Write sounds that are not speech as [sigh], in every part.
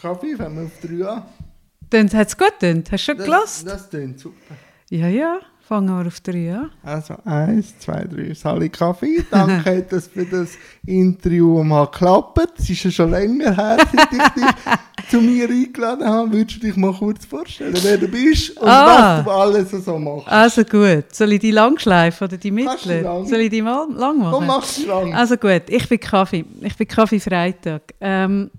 Kaffee, fangen wir auf 3 an. Dann hat es gut getönt. Hast du schon Das, gelassen? das klingt super. Ja, ja. Fangen wir auf drei an. Also, eins, zwei, drei, Sally Kaffee. Danke, [laughs] dass für das Interview mal geklappt. Es ist ja schon länger her, seit ich dich [laughs] zu mir eingeladen habe. Würdest du dich mal kurz vorstellen, wer du bist und Ah. was du alles so machst? Also gut. Soll ich die lang schleifen oder die mittlere? Soll ich die mal lang machen? Komm, mach's lang. Also gut, ich bin Kaffee. Ich bin Kaffee Freitag. Ähm,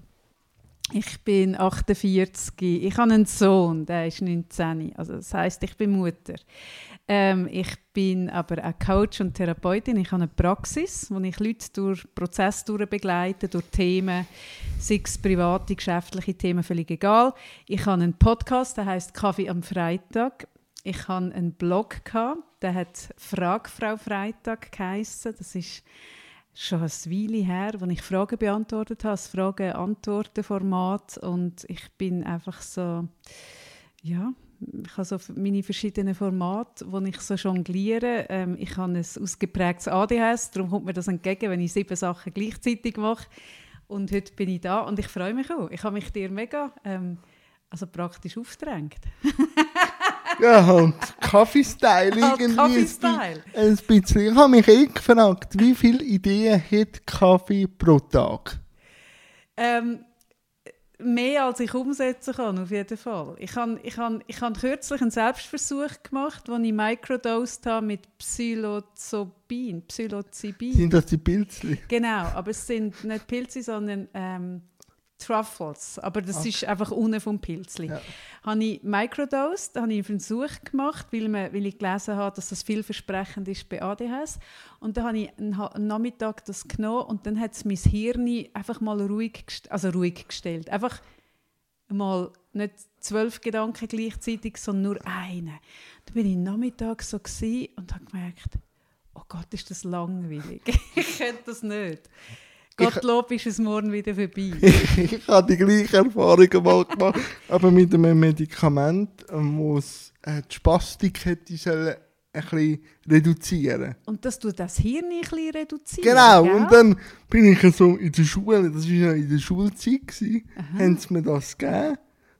ich bin 48. Ich habe einen Sohn, der ist 19. Also das heißt, ich bin Mutter. Ähm, ich bin aber auch Coach und Therapeutin. Ich habe eine Praxis, wo ich Leute durch Prozesse durch begleite, durch Themen, sei es private, geschäftliche Themen, völlig egal. Ich habe einen Podcast, der heißt Kaffee am Freitag. Ich hatte einen Blog, gehabt, der hat Frag Frau Freitag geheissen. Das ist schon eine Weile her, wo ich Fragen beantwortet habe, das Fragen-Antworten-Format. Und ich bin einfach so, ja, ich habe so meine verschiedenen Formate, wo ich so jongliere. Ähm, ich habe ein ausgeprägtes ADHS, darum kommt mir das entgegen, wenn ich sieben Sachen gleichzeitig mache. Und heute bin ich da und ich freue mich auch. Ich habe mich dir mega ähm, also praktisch aufgedrängt. [laughs] Ja, und Kaffee-Style Halt irgendwie. Kaffee-Style. Ein bisschen. Ich habe mich eh gefragt, wie viele Ideen hat Kaffee pro Tag? Ähm, mehr als ich umsetzen kann, auf jeden Fall. Ich habe ich han, ich han kürzlich einen Selbstversuch gemacht, wo ich microdosed habe mit Psilocybin. Psilocybin. Sind das die Pilzli? Genau, aber es sind nicht Pilze, sondern ähm, Truffles. Aber das ist einfach unten vom Pilzli. Ja. Habe ich microdosed, habe ich einen Versuch gemacht, weil, man, weil ich gelesen habe, dass das vielversprechend ist bei ADHS. Und dann habe ich einen, Nachmittag das genommen und dann hat es mein Hirn einfach mal ruhig, also ruhig gestellt. Einfach mal nicht zwölf Gedanken gleichzeitig, sondern nur einen. Dann bin ich am Nachmittag so und habe gemerkt, oh Gott, ist das langweilig. [laughs] ich könnte das nicht. Gottlob ist es morgen wieder vorbei. [laughs] ich habe die gleiche Erfahrung mal gemacht, aber mit einem Medikament, ähm, wo es äh, die Spastik hätte sollen ein bisschen reduzieren. Und das tut das Hirn ein bisschen reduzieren. Genau, gell? und dann bin ich so in der Schule, das war ja in der Schulzeit, gewesen, haben sie mir das gegeben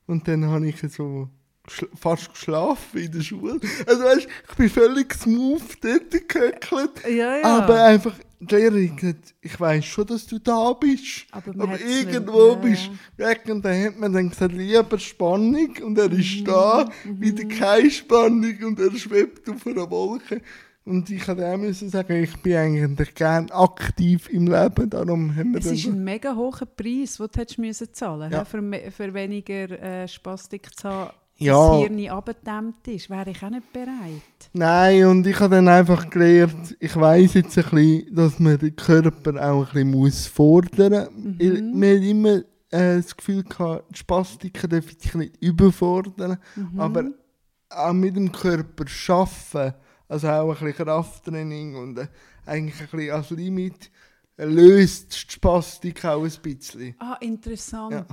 und dann habe ich so geschl fast geschlafen in der Schule. Also weißt, ich bin völlig smooth dort gehöckelt, Ja, ja. aber einfach, die Lehrerin gesagt, ich weiss schon, dass du da bist, Aber aber nicht- irgendwo ja, bist du weg und dann hat man dann gesagt, lieber Spannung und er Mhm, ist da, wieder keine Spannung und er schwebt auf einer Wolke. Und ich musste auch müssen sagen, ich bin eigentlich gerne aktiv im Leben, darum haben wir Es ist ein mega hoher Preis, den du hättest müssen zahlen Ja. ja. für, für weniger äh, Spastik zu haben, Ja. das Hirn abgedämmt ist. Wäre ich auch nicht bereit. Nein, und ich habe dann einfach gelernt, ich weiss jetzt ein bisschen, dass man den Körper auch ein bisschen muss fordern muss. Mhm. Man hat immer äh, das Gefühl gehabt, die Spastiker dürfen sich nicht überfordern, Mhm. aber auch mit dem Körper arbeiten, also auch ein bisschen Krafttraining und äh, eigentlich ein bisschen als Limit, äh, löst die Spastik auch ein bisschen. Ah, interessant. Ja.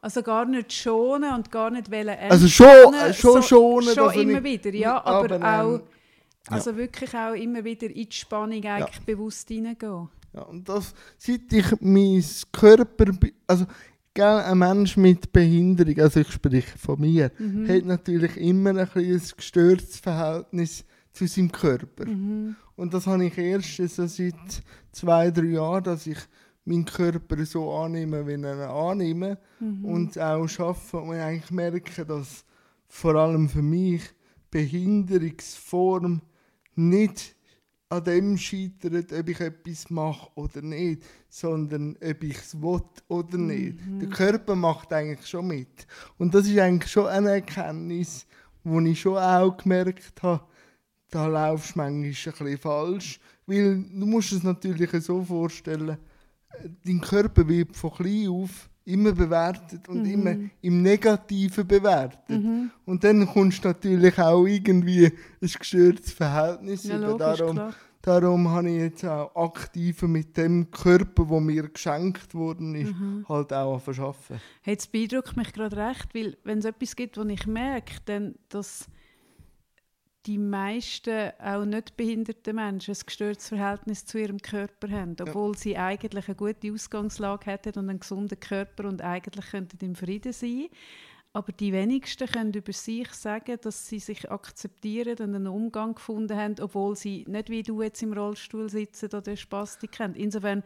Also gar nicht schonen und gar nicht wollen Also schon- äh, schon schonen, Schon er immer wieder, ja. aber, Aber, auch, ähm, also wirklich auch immer wieder in die Spannung eigentlich bewusst hineingehen. Ja, und das, seit ich mein Körper, also gell, ein Mensch mit Behinderung, also ich spreche von mir, Mhm. hat natürlich immer ein, ein gestörtes Verhältnis zu seinem Körper. Mhm. Und das habe ich erst so seit zwei, drei Jahren, dass ich meinen Körper so annehme, wie ich ihn annehme Mhm. und auch schaffe und eigentlich merke, dass vor allem für mich Behinderungsform nicht an dem scheitert, ob ich etwas mache oder nicht, sondern ob ich es will oder nicht. Der Körper macht eigentlich schon mit. Und das ist eigentlich schon eine Erkenntnis, wo ich schon auch gemerkt habe, da laufst du manchmal ein bisschen falsch. Weil du musst es natürlich so vorstellen, dein Körper wird von klein auf immer bewertet und immer im Negativen bewertet. Und dann kommst du natürlich auch irgendwie ein gestörtes Verhältnis Ja, logisch, Darum, klar. darum habe ich jetzt auch aktiver mit dem Körper, der mir geschenkt worden ist, Mhm. halt auch verschaffen. Hey, Jetzt beeindruckt mich gerade recht, weil wenn es etwas gibt, was ich merke, dann dass die meisten auch nicht behinderten Menschen ein gestörtes Verhältnis zu ihrem Körper haben, obwohl ja. sie eigentlich eine gute Ausgangslage hätten und einen gesunden Körper und eigentlich könnten im Frieden sein. Aber die wenigsten können über sich sagen, dass sie sich akzeptieren und einen Umgang gefunden haben, obwohl sie nicht wie du jetzt im Rollstuhl sitzen oder Spastik haben. Insofern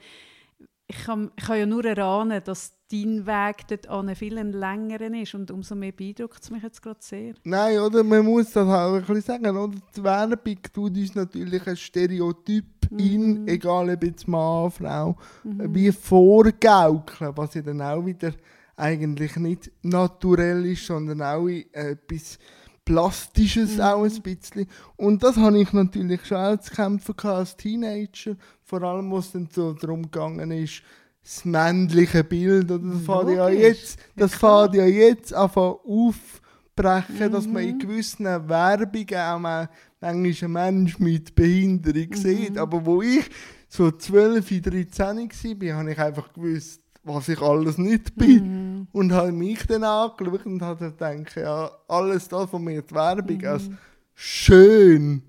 ich kann, ich kann ja nur erahnen, dass dein Weg dort an viel längeren ist und umso mehr beeindruckt es mich jetzt gerade sehr. Nein, oder man muss das auch ein bisschen sagen, oder? Die Werbung tut uns natürlich ein Stereotyp mhm. in, egal ob jetzt Mann, Frau, mhm. wie vorgaukeln, was ja dann auch wieder eigentlich nicht naturell ist, sondern auch etwas Plastisches mhm. auch ein bisschen. Und das habe ich natürlich schon auch zu kämpfen als Teenager. Vor allem, wo es dann so darum gegangen ist, das männliche Bild. Oder das fährt ja jetzt, das fährt ja jetzt einfach aufbrechen, mhm. dass man in mhm. gewissen Werbungen auch mal manchmal einen Mensch mit Behinderung mhm. sieht. Aber wo ich so 12, 13 war, habe ich einfach gewusst, was ich alles nicht bin. Mhm. Und habe mich dann angeschaut und habe gedacht, ja, alles das, was mir die Werbung mhm. als schön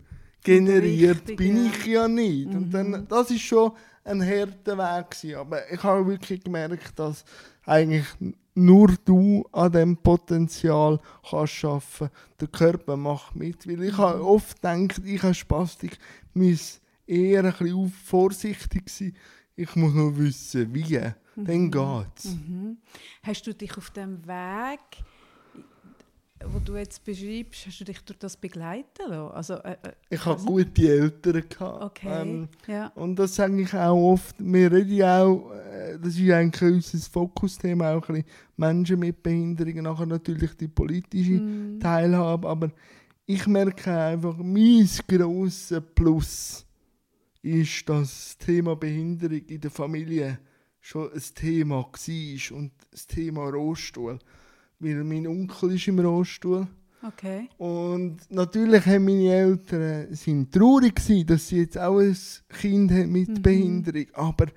generiert, richtig, bin ich ja nicht. Mhm. Und dann, mhm. das ist schon ein harter Weg gewesen. Aber ich habe wirklich gemerkt, dass eigentlich nur du an dem Potenzial kannst schaffen. Der Körper macht mit, weil ich habe mhm. oft gedacht, ich habe Spastik, muss eher ein bisschen vorsichtig sein. Ich muss nur wissen, wie mhm. dann geht's. Mhm. Hast du dich auf dem Weg, wo du jetzt beschreibst, hast du dich durch das begleiten lassen? Also, äh, äh ich hatte gute Eltern. Gehabt. Okay, ähm, ja. Und das sage ich auch oft, wir reden auch, äh, das ist eigentlich unser Fokusthema, auch ein bisschen Menschen mit Behinderungen, nachher natürlich die politische mm. Teilhabe, aber ich merke einfach, mein grosses Plus ist, das Thema Behinderung in der Familie schon ein Thema war und das Thema Rohstuhl. Weil mein Onkel ist im Rohstuhl. Okay. Und natürlich haben meine Eltern sind traurig gewesen, dass sie jetzt auch ein Kind haben mit mhm. Behinderung. Aber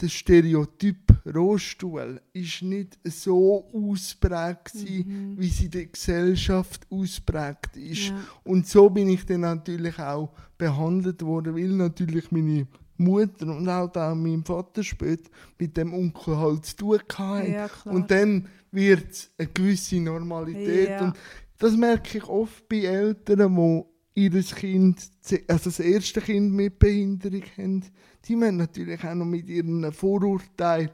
der Stereotyp Rohstuhl ist nicht so ausprägt, mhm. wie sie in der Gesellschaft ausprägt ist. Ja. Und so bin ich dann natürlich auch behandelt worden, weil natürlich meine Mutter und auch, auch mein Vater später mit dem Onkel halt zu tun hatten. Ja, und dann wird es eine gewisse Normalität. Ja. Und das merke ich oft bei Eltern, die ihr Kind, also das erste Kind mit Behinderung haben. Die müssen natürlich auch noch mit ihren Vorurteilen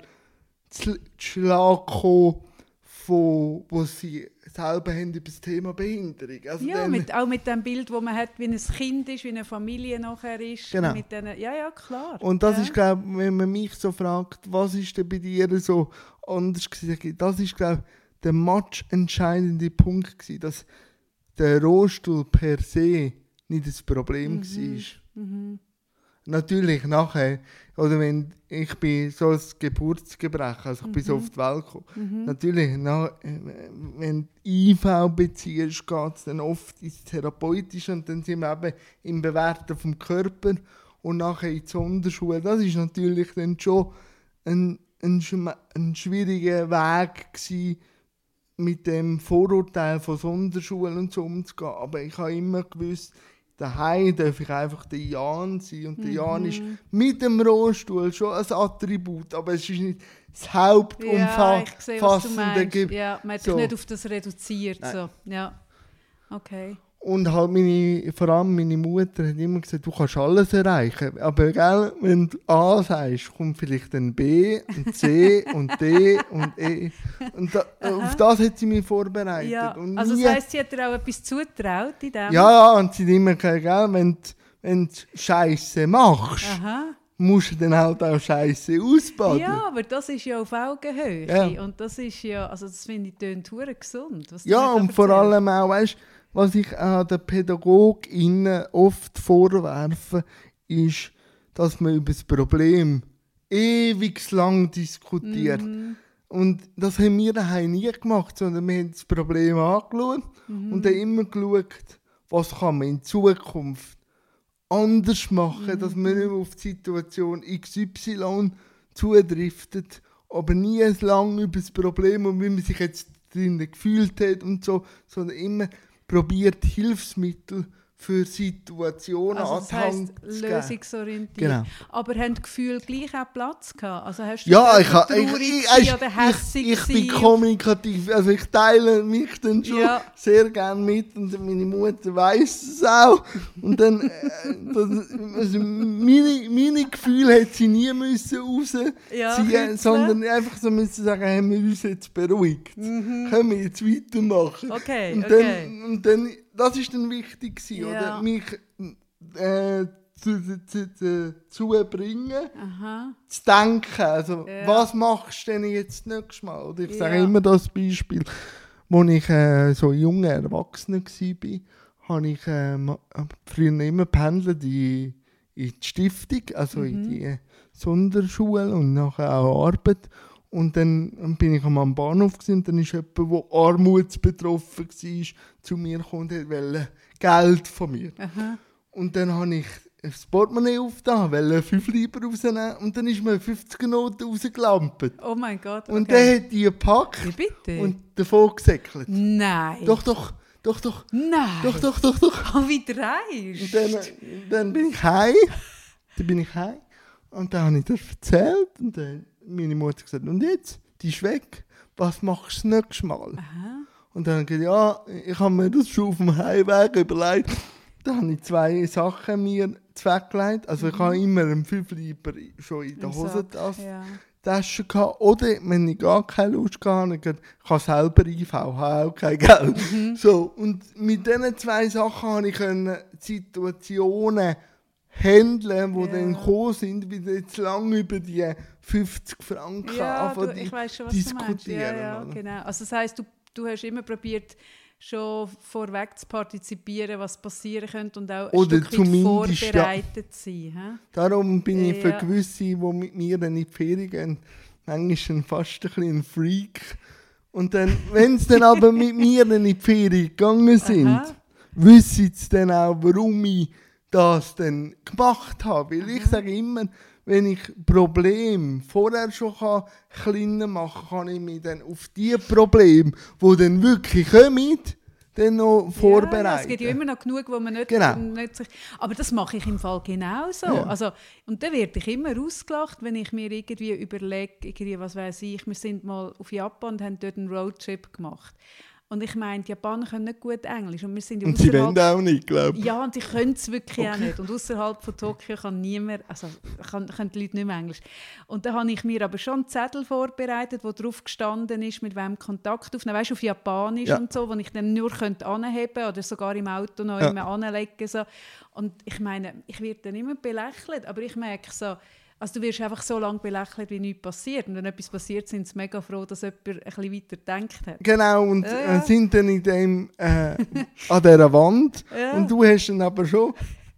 zu Schlag kommen, von, wo sie selber haben über das Thema Behinderung. Also ja, mit, auch mit dem Bild, wo man hat, wie ein Kind ist, wie eine Familie nachher ist. Genau. Mit den, ja, ja, klar. Und das ja. ist, glaube ich, wenn man mich so fragt, was ist denn bei dir so anders gewesen, das ist, glaube ich, der matchentscheidende Punkt gewesen, dass der Rohstuhl per se nicht das Problem mhm. war. Mhm natürlich nachher, oder wenn ich bin so ein Geburtsgebrechen, also ich mhm. bin so mhm. auf die Welt gekommen, mhm. natürlich, na, wenn du IV beziehst, geht es dann oft ins Therapeutische und dann sind wir eben im Bewerten vom Körper und nachher in die Sonderschule. Das ist natürlich dann schon ein, ein, ein schwieriger Weg gewesen, mit dem Vorurteil von Sonderschulen und so umzugehen. Aber ich habe immer gewusst, daheim darf ich einfach der Jan sein. Und der mhm. Jan ist mit dem Rollstuhl schon ein Attribut, aber es ist nicht das hauptumfassende ja, Ja, man hat so. sich nicht auf das reduziert. So. Ja. Okay. Und halt meine, vor allem meine Mutter hat immer gesagt, du kannst alles erreichen. Aber gell, wenn du A sagst, kommt vielleicht ein B, ein C und D und E. Und da, auf das hat sie mich vorbereitet. Ja, und also das heisst, sie hat dir auch etwas zutraut in dem? Ja, ja, und sie hat immer gesagt, gell, wenn du, wenn du Scheiße machst, Aha. musst du dann halt auch Scheiße ausbaden. Ja, aber das ist ja auf Augenhöhe. Ja. Und das ist ja, also das finde ich tönt gesund. ja, und vor allem auch, weißt du, was ich an den PädagogInnen oft vorwerfe, ist, dass man über das Problem ewig lang diskutiert. Mhm. Und das haben wir daheim nie gemacht, sondern wir haben das Problem angeschaut mhm. und dann immer geschaut, was kann man in Zukunft anders machen, mhm. dass man nicht mehr auf die Situation XY zudriftet, aber nie lang über das Problem und wie man sich jetzt drin gefühlt hat und so, sondern immer probiert Hilfsmittel für Situationen Also das geben. lösungsorientiert. Genau. Aber haben die Gefühle gleich auch Platz gehabt? Also hast du Ja, ich, ha- ich, ich, ich, oder ich, hässig ich bin gewesen? kommunikativ. Also ich teile mich dann schon Ja. sehr gerne mit und meine Mutter weiß es auch. Und dann, äh, das, also meine, meine Gefühle hätte sie nie müssen rausziehen, Ja, sondern einfach so müssen sagen, haben wir uns jetzt beruhigt. Können wir jetzt weitermachen? Mhm. Okay, und, okay. Dann, und dann, das ist dann wichtig gewesen, Ja. oder? Mich äh, zu, zu, zu, zu bringen Aha. zu denken. Also, Ja. was machst du denn jetzt nächstes Mal? Oder ich sage immer das Beispiel, als ich äh, so junger Erwachsener war, habe ich äh, ma- früher immer pendelt in, in die Stiftung, also Mhm. in die Sonderschule und nachher auch Arbeit. Und dann bin ich am Bahnhof gewesen, und dann ist jemand, der armutsbetroffen war, zu mir gekommen und wollte Geld von mir. Aha. Und dann habe ich das Portemonnaie aufgetan, wollte 5 Lieber rausnehmen und dann ist mir 50 Noten rausgelampt. Oh mein Gott. Okay. Und der hat die gepackt bitte? und davon gesäckelt. Nein. Doch, doch, doch, doch, Nein. doch, doch, doch, doch. [laughs] Oh, wie dreist. Und dann, dann bin ich heim. Dann bin ich heim. Und dann habe ich das erzählt. Und dann meine Mutter gesagt, und jetzt? Die ist weg. Was machst du das nächste Mal? Aha. Und dann habe ich gesagt, ja, ich habe mir das schon auf dem Heimweg überlegt. Da habe ich zwei Sachen mir weggelegt. Also ich habe immer einen 5 Lieber schon in der Mhm. Im Hosentasche Ja. Tasche gehabt. Oder wenn ich gar keine Lust hatte, habe ich kann selber IV, habe auch kein Geld. Mhm. So, und mit diesen zwei Sachen habe ich Situationen handeln, die Ja. dann gekommen sind, wie jetzt lange über die 50 Franken Ja, anfangen, du, ich weiß schon, was du meinst. Ja, diskutieren. ja, genau. Also das heisst, du, du hast immer probiert, schon vorweg zu partizipieren, was passieren könnte und auch ein Oder ja. vorbereitet zu sein. hä? Darum bin ich für Ja. gewisse, die mit mir dann in die Ferien gehen, manchmal fast ein bisschen ein Freak. Und dann, wenn sie dann aber [laughs] mit mir dann in die Ferien gegangen sind, Aha. wissen sie dann auch, warum ich das dann gemacht habe. Weil ich sage immer, wenn ich Probleme vorher schon kann, kleiner machen kann, kann ich mich dann auf die Probleme, die dann wirklich kommen, dann noch vorbereiten. ja, es gibt ja immer noch genug, wo man nicht, Genau. nicht sich... Aber das mache ich im Fall genauso. Ja. Also, und dann werde ich immer ausgelacht, wenn ich mir irgendwie überlege, irgendwie, was weiß ich, wir sind mal auf Japan und haben dort einen Roadtrip gemacht. Und ich meine, die Japaner können nicht gut Englisch und wir sind ja Und sie wollen auch nicht, glaube ich. Ja, und sie können es wirklich auch nicht. Und außerhalb von Tokio kann niemand, also kann, können die Leute nicht mehr Englisch. Und da habe ich mir aber schon einen Zettel vorbereitet, wo drauf gestanden ist, mit wem Kontakt aufnehmen. Weißt du, auf Japanisch Ja. und so, wo ich dann nur könnte anheben oder sogar im Auto noch Ja. immer anlegen so. Und ich meine, ich werde dann immer belächelt, aber ich merke so, also du wirst einfach so lange belächelt, wie nichts passiert. Und wenn etwas passiert, sind sie mega froh, dass jemand ein bisschen weiter gedacht hat. Genau, und Ja, äh, sind dann in dem, äh, an dieser Wand. [laughs] Ja. Und du hast dann aber schon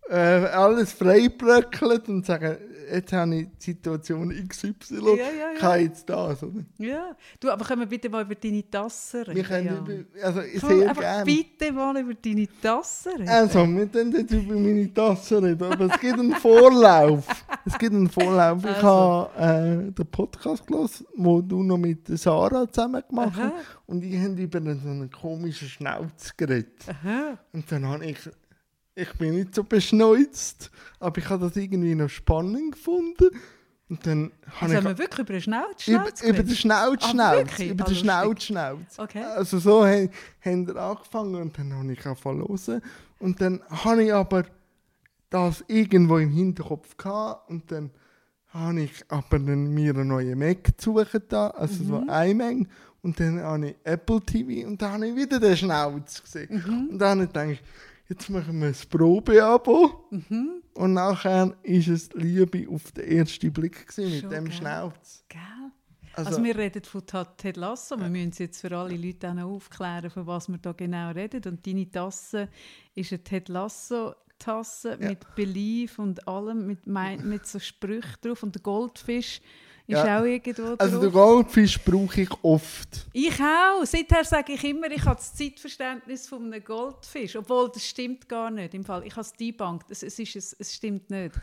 äh, alles freibröckelt und sagen, jetzt habe ich die Situation XY, Ja, ja, ja. habe jetzt das. Oder? Ja, du, aber können wir bitte mal über deine Tassen reden? Wir können Jan? über, also Komm, sehr gerne. bitte mal über deine Tassen reden. Also, wir können jetzt über meine Tasse reden, aber es gibt einen Vorlauf. Es gibt einen Vorlauf. Ich Also. habe äh, den Podcast gelesen, wo du noch mit Sarah zusammen gemacht hast. Und ich habe über so einen komischen Schnauz geredet. Aha. Und dann habe ich, ich bin nicht so beschneuzt, aber ich habe das irgendwie noch spannend gefunden. Und dann habe Also haben ich wir wirklich über den Schnauz, über, über den geredet? Schnauz, Ah, über Ah, den lustig. Schnauz, Schnauz. Okay. Also so haben, haben wir angefangen und dann habe ich angefangen hören. Und dann habe ich aber das irgendwo im Hinterkopf gehabt und dann habe ich aber dann mir einen neuen Mac gesucht, da, also so Mhm. iMac. Und dann habe ich Apple TV und dann habe ich wieder den Schnauz gesehen. Mhm. Und dann habe ich gedacht, jetzt machen wir ein Probeabo. Mhm. Und nachher ist es Liebe auf den ersten Blick gewesen, mit Schon, dem gell? Schnauz. Gell? Also, Also, wir reden von Ted Lasso. Wir müssen es jetzt für alle Leute auch noch aufklären, von was wir da genau reden. Und deine Tasse ist eine Ted Lasso-Tasse Ja. mit Belief und allem, mit, mit so Sprüchen drauf. Und der Goldfisch ist Ja. auch irgendwo also den drauf. Goldfisch brauche ich oft. Ich auch. Seither sage ich immer, ich habe das Zeitverständnis von einem Goldfisch. Obwohl, das stimmt gar nicht. Im Fall, ich habe es debunked. Es, es, ist, es, es stimmt nicht.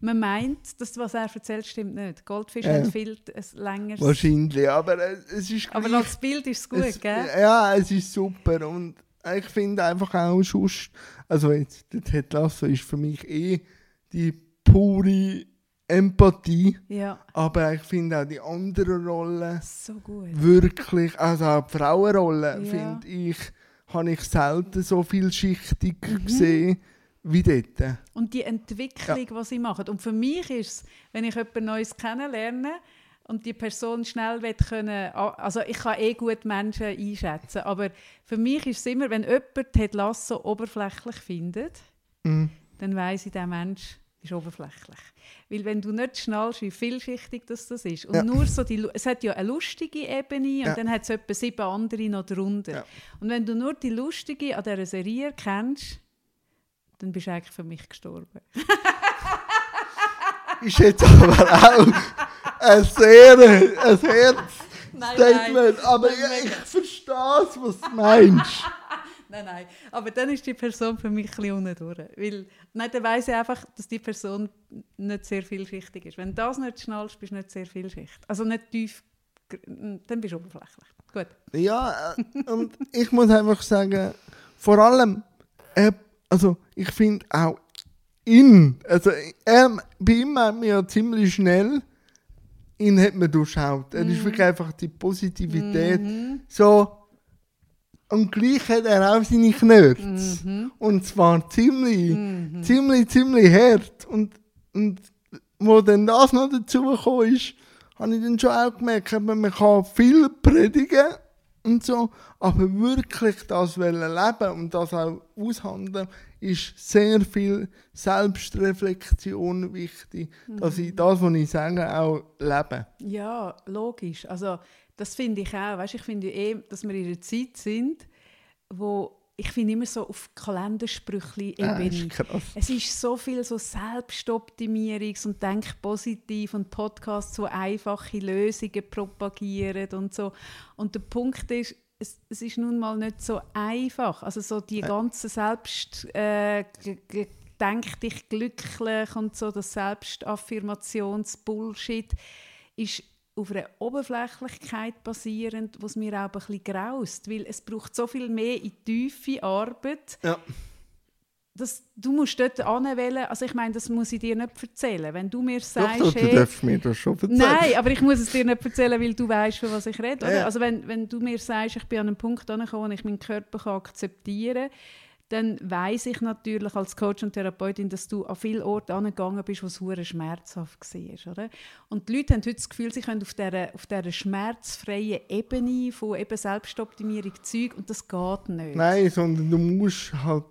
Man meint, dass was er erzählt, stimmt nicht. Goldfisch Ja. haben viel ein längeres... Wahrscheinlich, aber äh, es ist Aber gleich- als Bild ist es gut, es, gell? Ja, es ist super und ich finde einfach auch sonst, also jetzt, der Ted Lasso ist für mich eh die pure Empathie, Ja, aber ich finde auch die anderen Rollen so gut. wirklich, also auch die Frauenrolle, Ja. finde ich, habe ich selten so vielschichtig Mhm. gesehen wie dort. Und die Entwicklung, die sie machen. Und für mich ist es, wenn ich jemand Neues kennenlerne und die Person schnell will können, also ich kann eh gut Menschen einschätzen, aber für mich ist es immer, wenn jemand Ted Lasso oberflächlich findet, Mhm. dann weiss ich, der Mensch ist oberflächlich. Weil wenn du nicht schnallst, wie vielschichtig das, das ist, und Ja. nur so die, es hat ja eine lustige Ebene und Ja. dann hat es etwa sieben andere noch drunter. Ja. Und wenn du nur die lustige an dieser Serie kennst, dann bist du eigentlich für mich gestorben. [laughs] Ist jetzt aber auch ein sehr, ein Nein, Herzstatement, aber Nein, ich, ich verstehe es, was du meinst. Nein, nein. Aber dann ist die Person für mich ein bisschen unten durch. Weil, nein, dann weiss ich einfach, dass die Person nicht sehr vielschichtig ist. Wenn du das nicht schnallst, bist du nicht sehr vielschichtig. Also nicht tief, dann bist du oberflächlich. Gut. Ja, äh, und ich muss einfach sagen, vor allem, äh, also ich finde auch ihn, also er, bei ihm hat man ja ziemlich schnell, ihn hat man durchschaut. Er ist wirklich einfach die Positivität. So, und gleich hat er auch seine Knörz. Und zwar ziemlich, ziemlich, ziemlich hart. Und, und wo dann das noch dazu gekommen ist, habe ich dann schon auch gemerkt, man kann viel predigen und so, aber wirklich das leben und das auch aushandeln, ist sehr viel Selbstreflexion wichtig, dass ich das, was ich sage, auch lebe. Ja, logisch. Also das finde ich auch. Weißt, ich finde eh, dass wir in einer Zeit sind, wo ich finde immer so auf Kalendersprüchli Ah, krass. Es ist so viel so Selbstoptimierungs- und Denk positiv und Podcasts, so einfache Lösungen propagieren und so. Und der Punkt ist, es, es ist nun mal nicht so einfach. Also so die ganze Selbst äh, denk dich glücklich und so das Selbstaffirmations-Bullshit ist auf einer Oberflächlichkeit basierend, was mir auch ein bisschen graust, weil es braucht so viel mehr in tiefe Arbeit, Ja. das, du musst dort anwählen, also ich meine, das muss ich dir nicht erzählen. Wenn du mir Doch, sagst, doch, du hey, darfst mir das schon erzählen. Nein, aber ich muss es dir nicht erzählen, weil du weißt, von was ich rede. Ja. Also wenn, wenn du mir sagst, ich bin an einem Punkt angekommen, wo ich meinen Körper kann akzeptieren kann, dann weiß ich natürlich als Coach und Therapeutin, dass du an viele Orte angegangen bist, wo es hure schmerzhaft war. Oder? Und die Leute haben heute das Gefühl, sie können auf dieser, auf dieser schmerzfreien Ebene von eben Selbstoptimierung Zeug und das geht nicht. Nein, sondern du musst halt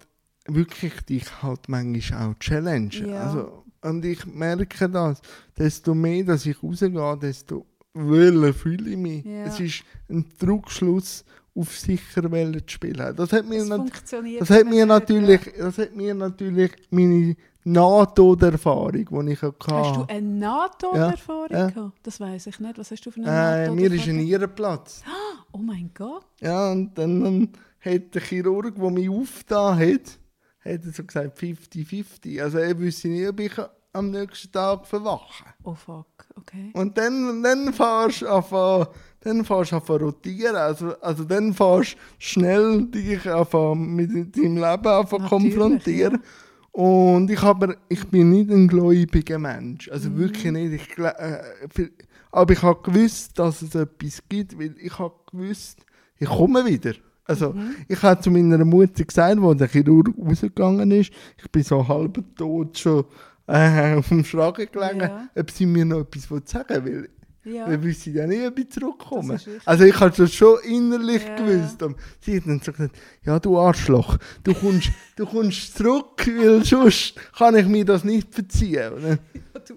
wirklich dich halt manchmal auch challengen. Ja. Also, und ich merke das, desto mehr, dass ich rausgehe, desto wohler fühle ich mich. Ja. Es ist ein Druckschluss auf sicher wollen spielen. Das hat mir, Das nat das hat mir ja. natürlich, das hat mir natürlich meine NATO-Erfahrung, die ich hatte. Hast du eine NATO-Erfahrung Ja, ja. Das weiß ich nicht. Was hast du für eine äh, NATO-Erfahrung? mir ist ein Nierenplatz. [gasps] Oh mein Gott. Ja, und dann ähm, hat der Chirurg, der mich aufgetan hat, hat er so gesagt 50-50. Also er wüsste nicht, ob ich am nächsten Tag verwache. Oh fuck, okay. Und dann, dann fährst du an dann fährst du an rotieren. Also, also dann fährst du schnell dich an mit deinem Leben Natürlich, konfrontieren. Und ich, aber, ich bin nicht ein gläubiger Mensch. Also Mhm. wirklich nicht. Ich, äh, aber ich habe gewusst, dass es etwas gibt, weil ich habe gewusst, ich komme wieder. Also, Mhm. ich habe zu meiner Mutter gesagt, wo der Chirurg rausgegangen ist, ich bin so halb tot schon äh, auf dem Schragen gelegen, Ja. ob sie mir noch etwas sagen will. Ja. Wir wissen ja nicht, ob ich zurückkomme. Also ich habe das schon innerlich Ja. gewusst. Und sie hat dann so gesagt, ja du Arschloch, du kommst, du kommst zurück, weil sonst kann ich mir das nicht verziehen. Dann, [laughs] du.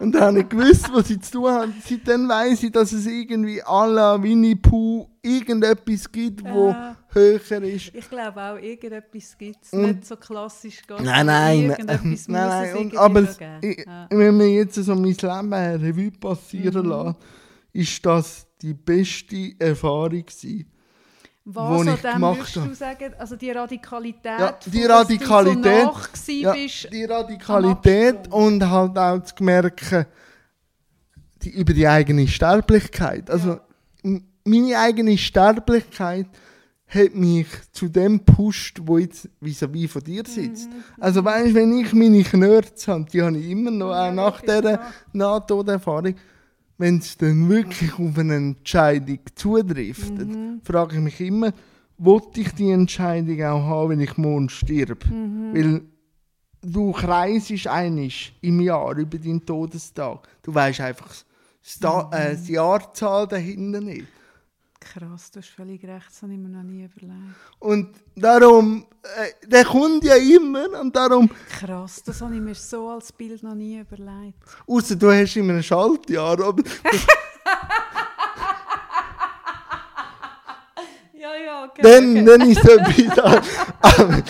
Und dann habe ich gewusst, was sie zu tun haben. Seitdem weiss ich, dass es irgendwie à la Winnie Pooh irgendetwas gibt, wo Ja. höher ist. Ich glaube auch, irgendetwas gibt es. Nicht so klassisch. geht, Nein, nein, nein, Irgendetwas nein, muss es nein. Und, irgendwie aber es- ich, Ja. wenn man jetzt so mein Leben Revue passieren Mhm. lässt, ist das die beste Erfahrung gewesen. Was an ich dem würdest du sagen? Also die Radikalität, Ja, die Radikalität, so Ja, bist. die Radikalität und halt auch zu merken, die, über die eigene Sterblichkeit. Also Ja. meine eigene Sterblichkeit hat mich zu dem gepusht, wo jetzt vis-à-vis von dir sitzt. Also weißt, wenn ich meine Knörze habe, die habe ich immer noch, auch nach dieser Nahtoderfahrung, wenn es dann wirklich auf eine Entscheidung zutrifft, frage ich mich immer, wollte ich die Entscheidung auch haben, wenn ich morgen stirb? Weil du kreisest einig im Jahr über deinen Todestag. Du weißt einfach das Da- äh, die Jahrzahl dahinter nicht. Krass, du hast völlig recht, das habe ich mir noch nie überlegt. Und darum, äh, der kommt ja immer und darum, Krass, das habe ich mir so als Bild noch nie überlegt. außer du hast immer ein Schaltjahr, aber [laughs] Ja, ja, okay. dann, dann ist es etwas aber,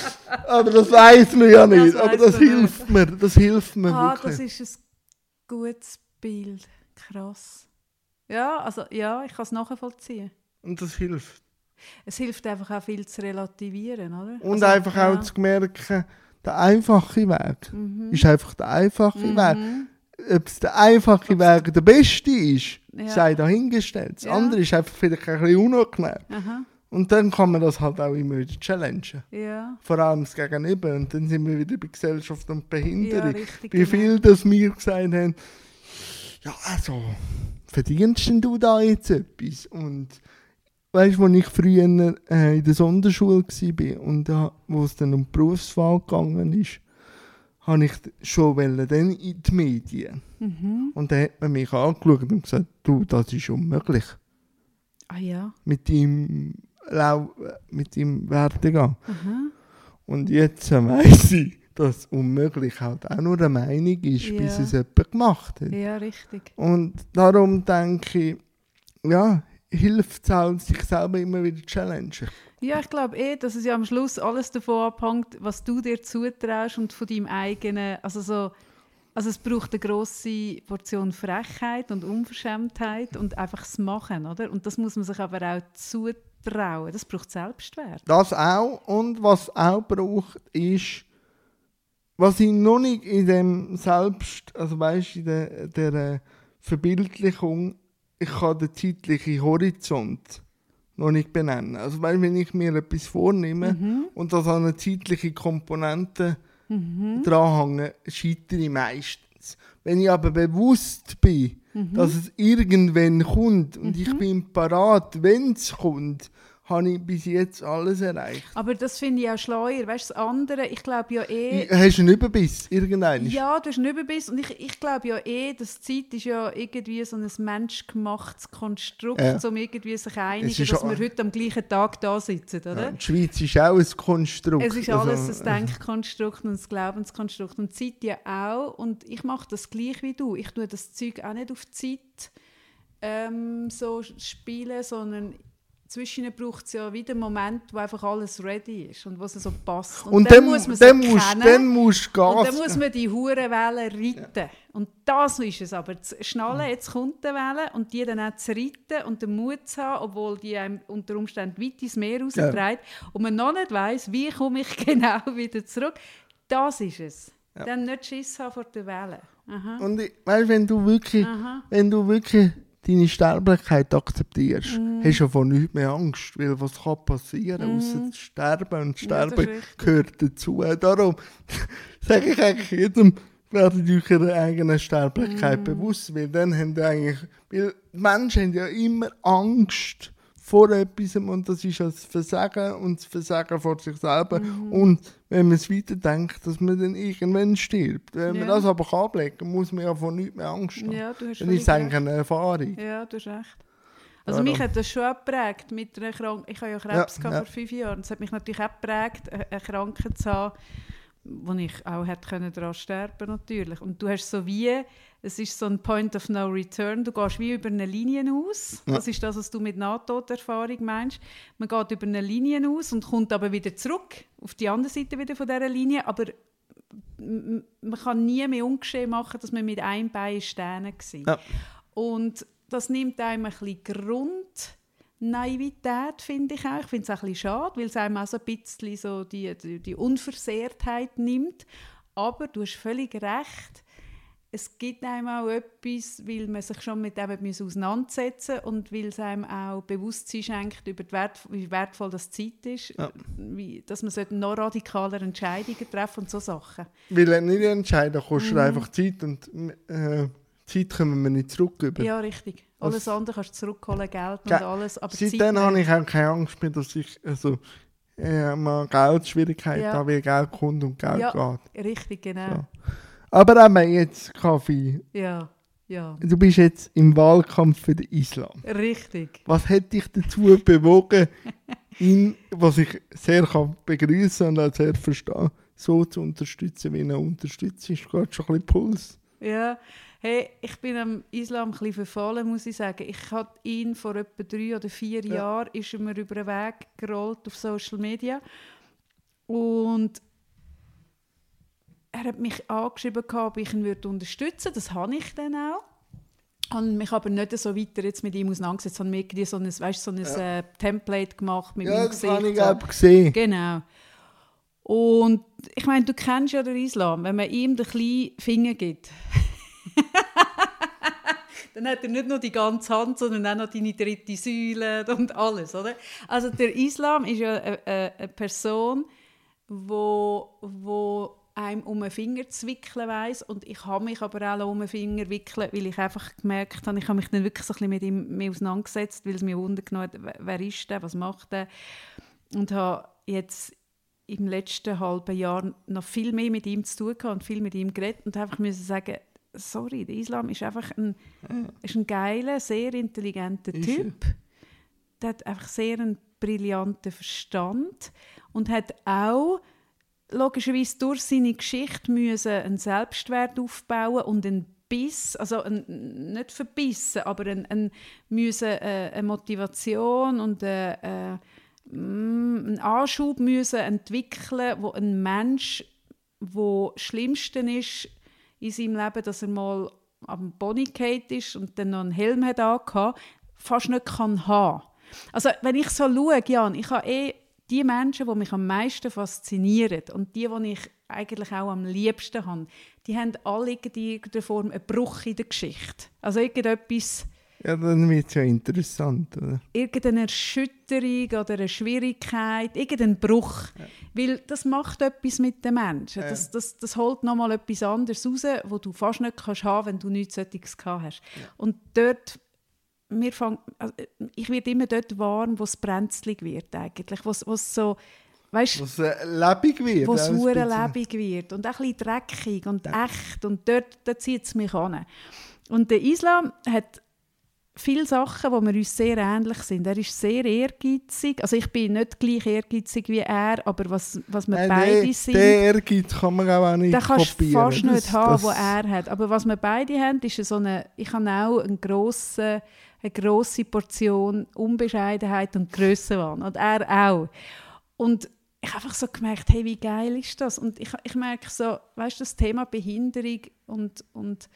aber das weiß man ja nicht. Das aber das man nicht. hilft mir, das hilft mir Ah, wirklich. das ist ein gutes Bild. Krass. Ja, also ja, ich kann es nachvollziehen. Und das hilft. Es hilft einfach auch viel zu relativieren, oder? Und Also, einfach auch ja. zu merken, der einfache Weg Mhm. ist einfach der einfache Weg. Mhm. Ob es der einfache Weg der beste ist, Ja. sei dahingestellt. Das Ja. andere ist einfach vielleicht ein bisschen unangenehm. Aha, Und dann kann man das halt auch immer wieder challengen. ja. Vor allem das Gegenüber. Und dann sind wir wieder bei Gesellschaft und Ja, Behinderung. richtig. Wie genau. viel das mir gesagt haben, ja, also, verdienst denn du da jetzt etwas? Und weißt du, als ich früher äh, in der Sonderschule war und da, wo es dann um die Berufswahl gegangen ist, habe ich schon wollen, dann in die Medien. Mhm. Und dann hat man mich angeschaut und gesagt, du, das ist unmöglich. Ah ja. Mit deinem, Lau mit deinem Werdegang. Aha. Und jetzt äh, weiss ich, dass unmöglich halt auch nur eine Meinung ist, bis Ja. es jemand gemacht hat. Ja, richtig. Und darum denke ich, ja, hilft es halt, sich selber immer wieder zu challengen. Ja, ich glaube eh, dass es ja am Schluss alles davon abhängt, was du dir zutraust und von deinem eigenen, also so, also es braucht eine grosse Portion Frechheit und Unverschämtheit und einfach das Machen, oder? Und das muss man sich aber auch zutrauen. Das braucht Selbstwert. Das auch. Und was auch braucht, ist, was ich noch nicht in dem Selbst, also weißt in der, der äh, Verbildlichung, ich kann den zeitlichen Horizont noch nicht benennen. Also weißt, wenn ich mir etwas vornehme Mhm. und das an eine zeitliche Komponente dranhänge, scheitere ich meistens. Wenn ich aber bewusst bin, Mhm. dass es irgendwann kommt und ich bin parat, wenn es kommt, habe ich bis jetzt alles erreicht. Aber das finde ich auch schleuer. Weißt du, das andere, ich glaube ja eh. Hast du einen Überbiss irgendwann? Ja, du hast einen Überbiss. Und ich, ich glaube ja eh, dass Zeit ist ja irgendwie so ein menschgemachtes Konstrukt, Ja. um irgendwie sich einigen, dass wir heute am gleichen Tag da sitzen, oder? Ja, die Schweiz ist auch ein Konstrukt. Es ist alles Also, ein Denkkonstrukt und ein Glaubenskonstrukt. Und Zeit ja auch. Und ich mache das gleich wie du. Ich tue das Zeug auch nicht auf Zeit ähm, so spielen, sondern zwischen braucht es ja wieder einen Moment, wo einfach alles ready ist und wo es so passt. Und, dann, muss man es dann, musst, dann musst du Und Gas dann muss man die Hurenwelle reiten. Und das ist es aber. Zu schnallen, jetzt kommt die Welle und die dann auch zu reiten und den Mut zu haben, obwohl die einem unter Umständen weit ins Meer raustreibt und man noch nicht weiss, wie komme ich [laughs] genau wieder zurück. Das ist es. Dann nicht Schiss haben vor der Welle. Aha. Und ich, weißt, wenn du wirklich, Aha. wenn du wirklich deine Sterblichkeit akzeptierst, Mhm. hast du ja von nichts mehr Angst, weil was kann passieren, außer zu sterben und Ja, Sterben richtig. gehört dazu. Darum [laughs] sage ich eigentlich jedem, werdet euch ihrer eigenen Sterblichkeit Mhm. bewusst, weil dann haben die eigentlich, weil die Menschen haben ja immer Angst vor etwas und das ist das Versagen und das Versagen vor sich selber. Mhm. Und wenn man es weiterdenkt, dass man dann irgendwann stirbt. Wenn man Ja. das aber kann ablegen muss man ja von nichts mehr Angst haben. Ja, du hast Dann ist eigentlich eine Erfahrung. Ja, du hast recht. Also mich hat das schon geprägt mit einer Krank Ich habe ja Krebs Ja, ja. vor fünf Jahren. Es hat mich natürlich auch geprägt, eine eine Krankheit zu haben, wo ich auch hätte können daran sterben natürlich. Und du hast so wie, es ist so ein Point of No Return, du gehst wie über eine Linie aus. Ja. Das ist das, was du mit Nahtoderfahrung meinst. Man geht über eine Linie aus und kommt aber wieder zurück, auf die andere Seite wieder von dieser Linie, aber man kann nie mehr ungeschehen machen, dass man mit einem Bein stehen war. Ja. Und das nimmt einem ein bisschen Grundnaivität, finde ich auch. Ich finde es auch ein bisschen schade, weil es einem auch so ein bisschen so die, die, die Unversehrtheit nimmt. Aber du hast völlig recht, es gibt einem auch etwas, weil man sich schon mit dem auseinandersetzen muss und weil es einem auch Bewusstsein schenkt, über Wert, wie wertvoll das Zeit ist, ja. wie, dass man noch radikaler Entscheidungen treffen und so Sachen. Weil er nicht entscheiden kostet mhm. einfach Zeit und äh, Zeit können wir nicht zurück über. Ja, richtig. Alles Was? andere kannst du zurückholen, Geld und alles. Aber Seitdem habe ich auch keine Angst mehr, dass ich also, äh, mal Geldschwierigkeiten ja. habe, weil Geld kommt und Geld ja, geht. richtig, genau. So. Aber auch jetzt Kaffee. Ja, ja. Du bist jetzt im Wahlkampf für den Islam. Richtig. Was hat dich dazu bewogen, ihn, was ich sehr kann begrüßen und auch sehr verstehe, so zu unterstützen, wie er unterstützt? Ist gerade schon ein bisschen Puls. Ja, hey, ich bin am Islam ein bisschen verfallen, muss ich sagen. Ich hatte ihn vor etwa drei oder vier ja. Jahren, ist er mir über den Weg gerollt auf Social Media. Und er hat mich angeschrieben, ob ich ihn würde unterstützen würde. Das habe ich dann auch. habe mich aber nicht so weiter jetzt mit ihm auseinandergesetzt. Ich habe mir so ein, weißt, so ein ja. äh, Template gemacht mit ja, meinem Gesicht. Ja, das habe ich gesehen. Genau. Und ich meine, du kennst ja den Islam. Wenn man ihm den kleinen Finger gibt, [laughs] dann hat er nicht nur die ganze Hand, sondern auch noch deine dritte Säule und alles, oder? Also der Islam ist ja eine, eine Person, wo, wo einem um den Finger zu wickeln weiss. Und ich habe mich aber auch um den Finger wickeln, weil ich einfach gemerkt habe, ich habe mich dann wirklich so ein bisschen mit ihm mehr auseinandergesetzt, weil es mir wundern hat, wer ist der, was macht der. Und habe jetzt im letzten halben Jahr noch viel mehr mit ihm zu tun gehabt und viel mit ihm geredet und einfach müssen sagen, sorry, der Islam ist einfach ein, ja. ist ein geiler, sehr intelligenter ist Typ. Er. Der hat einfach sehr einen brillanten Verstand und hat auch logischerweise durch seine Geschichte müssen einen Selbstwert aufbauen und einen Biss, also ein, nicht verbissen, aber ein, ein, müssen, äh, eine Motivation und äh, äh, einen Anschub müssen entwickeln, wo ein Mensch, wo Schlimmste ist in seinem Leben, dass er mal am Bonnie ist und dann noch einen Helm hat fast nicht kann haben. Also wenn ich so schaue, Jan, ich habe eh die Menschen, die mich am meisten faszinieren und die, die ich eigentlich auch am liebsten habe, die haben alle in irgendeiner Form einen Bruch in der Geschichte. Also irgendetwas... Ja, dann wird es ja interessant, oder? Irgendeine Erschütterung oder eine Schwierigkeit, irgendein Bruch. Ja. Weil das macht etwas mit den Menschen. Ja. Das, das, das holt nochmal etwas anderes raus, was du fast nicht kannst haben, wenn du nichts solches gehabt hast. Ja. Und dort wir fang, also ich werde immer dort warm, wo es brenzlig wird eigentlich, wo es so weißt, was äh, lebendig wird, wo es lebendig wird und auch ein bisschen dreckig und ja. echt und dort, dort zieht es mich an. Und der Islam hat viele Sachen, wo wir uns sehr ähnlich sind. Er ist sehr ehrgeizig. Also ich bin nicht gleich ehrgeizig wie er, aber was, was wir Nein, beide der, sind... Der Ehrgeiz kann man auch nicht den kannst kopieren. fast nicht das, haben, das, was er hat. Aber was wir beide haben, ist so eine... Ich habe auch einen grossen eine grosse Portion Unbescheidenheit und Grössenwahn. Und er auch. Und ich habe einfach so gemerkt, hey, wie geil ist das? Und ich, ich merke so, weißt das Thema Behinderung und, und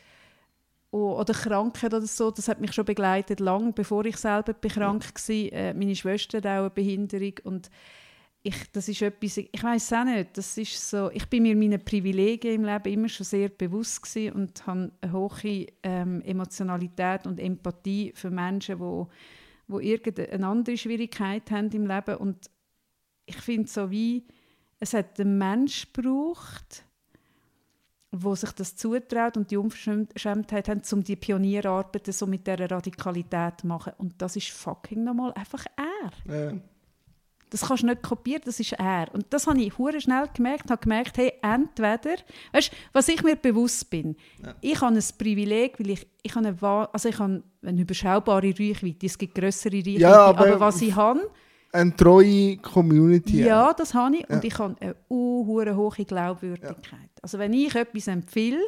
oder Krankheit oder so, das hat mich schon begleitet, lang bevor ich selber krank war. Äh, meine Schwester hat auch eine Behinderung und ich, das ist etwas, ich weiß auch nicht, das ist so, ich bin mir meinen Privilegien im Leben immer schon sehr bewusst gewesen und habe eine hohe ähm, Emotionalität und Empathie für Menschen, wo, wo irgendeine andere Schwierigkeit haben im Leben und ich finde so wie, es hat einen Mensch gebraucht, wo sich das zutraut und die Unverschämtheit haben, um die Pionierarbeit so mit dieser Radikalität zu machen. Und das ist fucking nochmal einfach er. Ja. Das kannst du nicht kopieren, das ist er. Und das habe ich hure schnell gemerkt, habe gemerkt, hey, entweder, weißt, was ich mir bewusst bin, ja. ich habe ein Privileg, weil ich, ich habe eine, also ich habe eine überschaubare Reichweite, es gibt größere Reichweite, ja, aber, aber, was ich habe, eine treue Community. Ja, das habe ich. Ja. Und ich habe eine uh, hohe Glaubwürdigkeit. Ja. Also wenn ich etwas empfehle,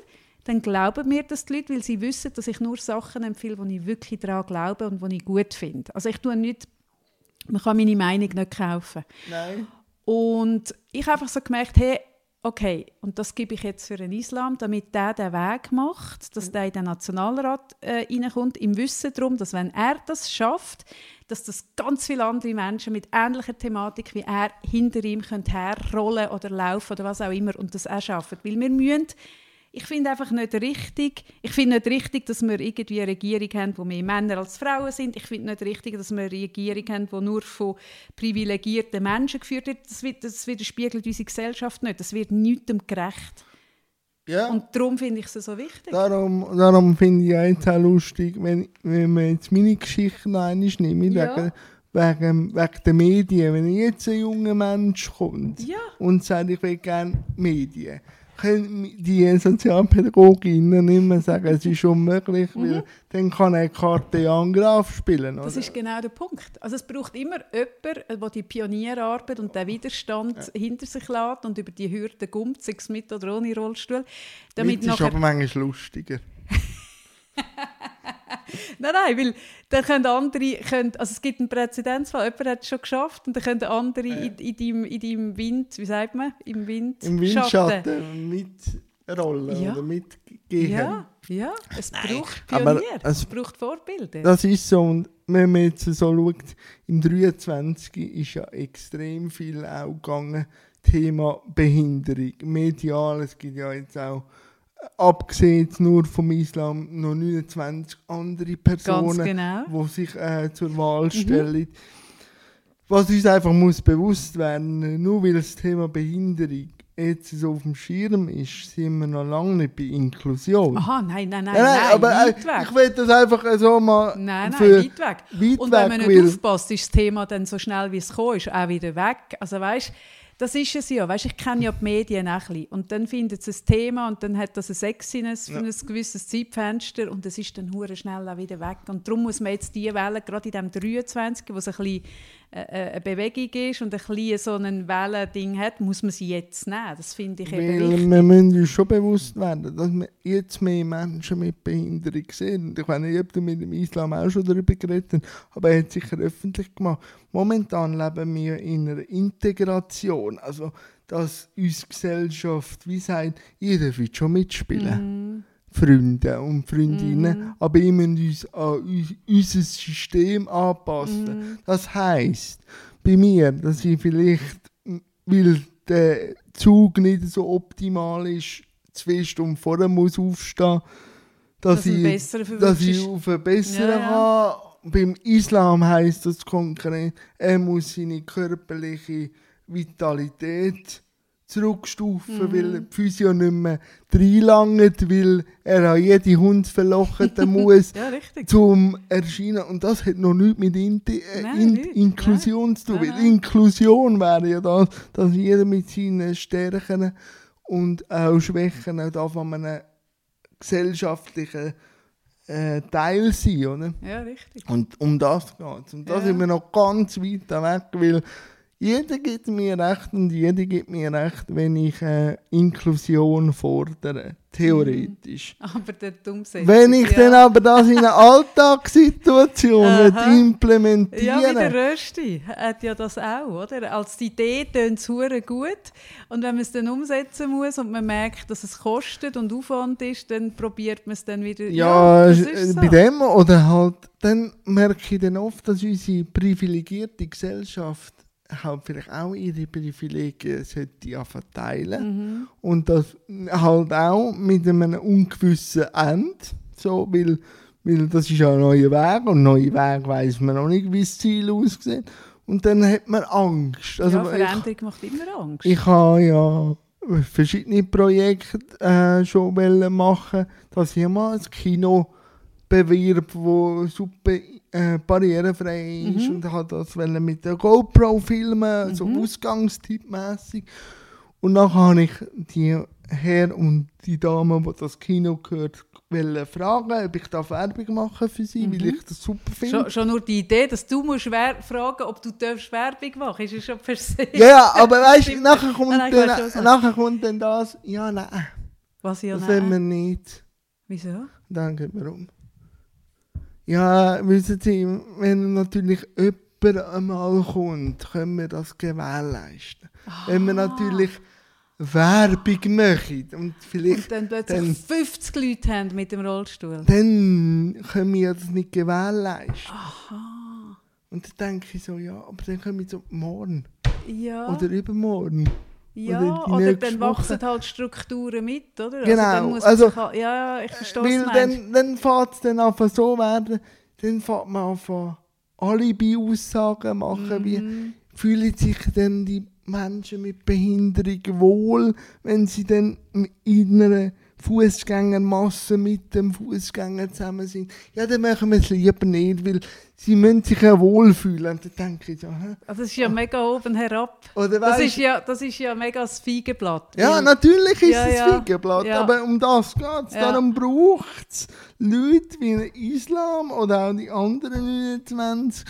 dann glauben mir das die Leute, weil sie wissen, dass ich nur Sachen empfehle, die ich wirklich daran glaube und die ich gut finde. Also ich tue nicht man kann meine Meinung nicht kaufen. Nein. Und ich habe einfach so gemerkt, hey, okay, und das gebe ich jetzt für den Islam, damit der den Weg macht, dass der in den Nationalrat äh, reinkommt, im Wissen darum, dass wenn er das schafft, dass das ganz viele andere Menschen mit ähnlicher Thematik wie er hinter ihm können herrollen oder laufen oder was auch immer und das auch schaffen. Weil wir müssen Ich finde einfach nicht richtig, ich finde nicht richtig, dass wir irgendwie eine Regierung haben, wo mehr Männer als Frauen sind. Ich finde nicht richtig, dass wir eine Regierung haben, die nur von privilegierten Menschen geführt wird. Das, wird, das widerspiegelt unsere Gesellschaft nicht. Das wird niemandem gerecht. Ja. Und darum finde ich es so wichtig. Darum, darum finde ich auch jetzt auch lustig, wenn, wenn man jetzt meine Geschichte noch einmal nimmt, Ja. wegen, wegen, wegen der Medien. Wenn jetzt ein junger Mensch kommt Ja. und sagt, ich will gerne Medien, können die Sozialpädagoginnen mehr sagen, es ist unmöglich, weil dann kann er Karte Jan Graf spielen. Mhm. Das oder? ist genau der Punkt. Also es braucht immer jemanden, der die Pionierarbeit und den Widerstand hinter sich lässt und über die Hürden kommt, sei es mit oder ohne Rollstuhl. Damit Witz ist nachher aber manchmal lustiger. [laughs] [laughs] Nein, nein, weil dann können andere, können, also es gibt einen Präzedenzfall, jemand hat es schon geschafft und dann können andere in, in, deinem, in deinem Wind, wie sagt man, im Wind Im Windschatten mitrollen Ja. oder mitgehen. Ja, ja, es braucht aber Pionier, es- es braucht Vorbilder. Das ist so. Und wenn man jetzt so schaut, im 23 ist ja extrem viel auch gegangen, Thema Behinderung, medial. Es gibt ja jetzt auch, abgesehen nur vom Islam, noch 29 andere Personen, genau. die sich äh, zur Wahl stellen. Was uns einfach muss bewusst werden, nur weil das Thema Behinderung jetzt so auf dem Schirm ist, sind wir noch lange nicht bei Inklusion. Aha, nein, nein, nein, Ja, nein, aber äh, weit weg. ich will das einfach so mal Nein, nein, für weit weg. weit Und wenn weg, man nicht aufpasst, ist das Thema dann so schnell, wie es ist, auch wieder weg. Also weißt, das ist es ja. Weißt, ich kenne ja die Medien auch ein bisschen. Und dann findet es ein Thema und dann hat das ein Sexiness für ein gewisses Zeitfenster und es ist dann hure schnell auch wieder weg. Und darum muss man jetzt die Welle, gerade in dem 23, wo es ein bisschen äh, äh, eine Bewegung ist und ein bisschen so ein Wellending hat, muss man sie jetzt nehmen. Das finde ich eben Weil wichtig. wir müssen uns schon bewusst werden, dass wir jetzt mehr Menschen mit Behinderung sehen. Und ich weiß nicht, ob du mit dem Islam auch schon darüber geredet hast, aber er hat sicher öffentlich gemacht. Momentan leben wir in einer Integration. Also, dass unsere Gesellschaft, wie sagt, ihr dürft schon mitspielen. Mhm. Freunde und Freundinnen, aber ihr müsst uns an uns, unser System anpassen. Mhm. Das heisst, bei mir, dass ich vielleicht, weil der Zug nicht so optimal ist, zwei Stunden vorher muss aufstehen, dass, Dass ich, dass ich auf einen besseren Ja, ja. kann. Beim Islam heisst das konkret, er muss seine körperliche Vitalität zurückstufen, Mhm. weil die Physio nicht mehr reinlangt, weil er an jede Hund verlochen [laughs] muss Ja, zum Erscheinen. Und das hat noch nichts mit Inte äh, Nein, In nichts. Inklusion zu tun. Nein, Weil nein. Inklusion wäre ja das, dass jeder mit seinen Stärken und auch Schwächen auch da von einem gesellschaftlichen äh, Teil sein, oder? Ja, richtig. Und um das geht es. Und da Ja. sind wir noch ganz weit weg, weil jeder gibt mir recht und jeder gibt mir recht, wenn ich äh, Inklusion fordere. Theoretisch. Aber der Umsetzung. Wenn ich ja. dann aber das in einer [laughs] Alltagssituation will Ja, wie der Rösti hat ja das auch, oder? Als Idee tönt es gut und wenn man es dann umsetzen muss und man merkt, dass es kostet und Aufwand ist, dann probiert man es dann wieder. Ja, das äh, so. bei dem oder halt, dann merke ich dann oft, dass unsere privilegierte Gesellschaft halt vielleicht auch ihre Privilegien sollte verteilen Mhm. und das halt auch mit einem ungewissen Ende, so, weil, weil das ist ja ein neuer Weg und neuer Weg weiß man noch nicht, wie das Ziel aussieht und dann hat man Angst. Also ja, ich, Veränderung macht immer Angst. ich habe ja verschiedene Projekte äh, schon wollen machen, dass ich mal ein Kino bewirb, wo super äh, barrierefrei ist Mhm. und hat das mit der GoPro filmen, so Mhm. Ausgangstippmäßig. Und dann habe ich die Herr und die Dame, die das Kino gehört, fragen, ob ich da Werbung machen für sie, weil ich das super finde. Schon, schon nur die Idee, dass du musst wer fragen ob du darfst Werbung machen ist ja schon per se. [laughs] Ja, aber [laughs] weißt du, nachher kommt, Nein, nein, was dann, nachher kommt dann das, ja, nein, Was ja das wollen wir nein. nicht. Wieso? Dann geht man um. Ja, wissen Sie, wenn natürlich jemand einmal kommt, können wir das gewährleisten. Wenn wir natürlich Werbung machen und vielleicht Und dann plötzlich dann- 50 Leute haben mit dem Rollstuhl. dann können wir das nicht gewährleisten. Und dann denke ich so, ja, aber dann können wir so morgen Ja. oder übermorgen. Ja, oder dann Woche. wachsen halt Strukturen mit, oder? Genau, Also man also, sich halt- ja, ja, ich verstehe Weil dann, dann fängt es dann einfach so werden, dann fängt man an Alibi-Aussagen machen, wie Mhm. fühlen sich denn die Menschen mit Behinderung wohl, wenn sie dann in einer Fußgängermasse mit dem Fußgänger zusammen sind. Ja, dann machen wir es lieber nicht, weil sie müssen sich ja wohlfühlen. Und dann denke ich so, hä? Also das ist ja mega oben herab. Oder Das ist ja, das ist ja mega das Feigenblatt. Ja, natürlich ist Ja, es ja. Feigenblatt, Ja. aber um das geht es. Ja. Darum braucht es Leute wie Islam oder auch die anderen 29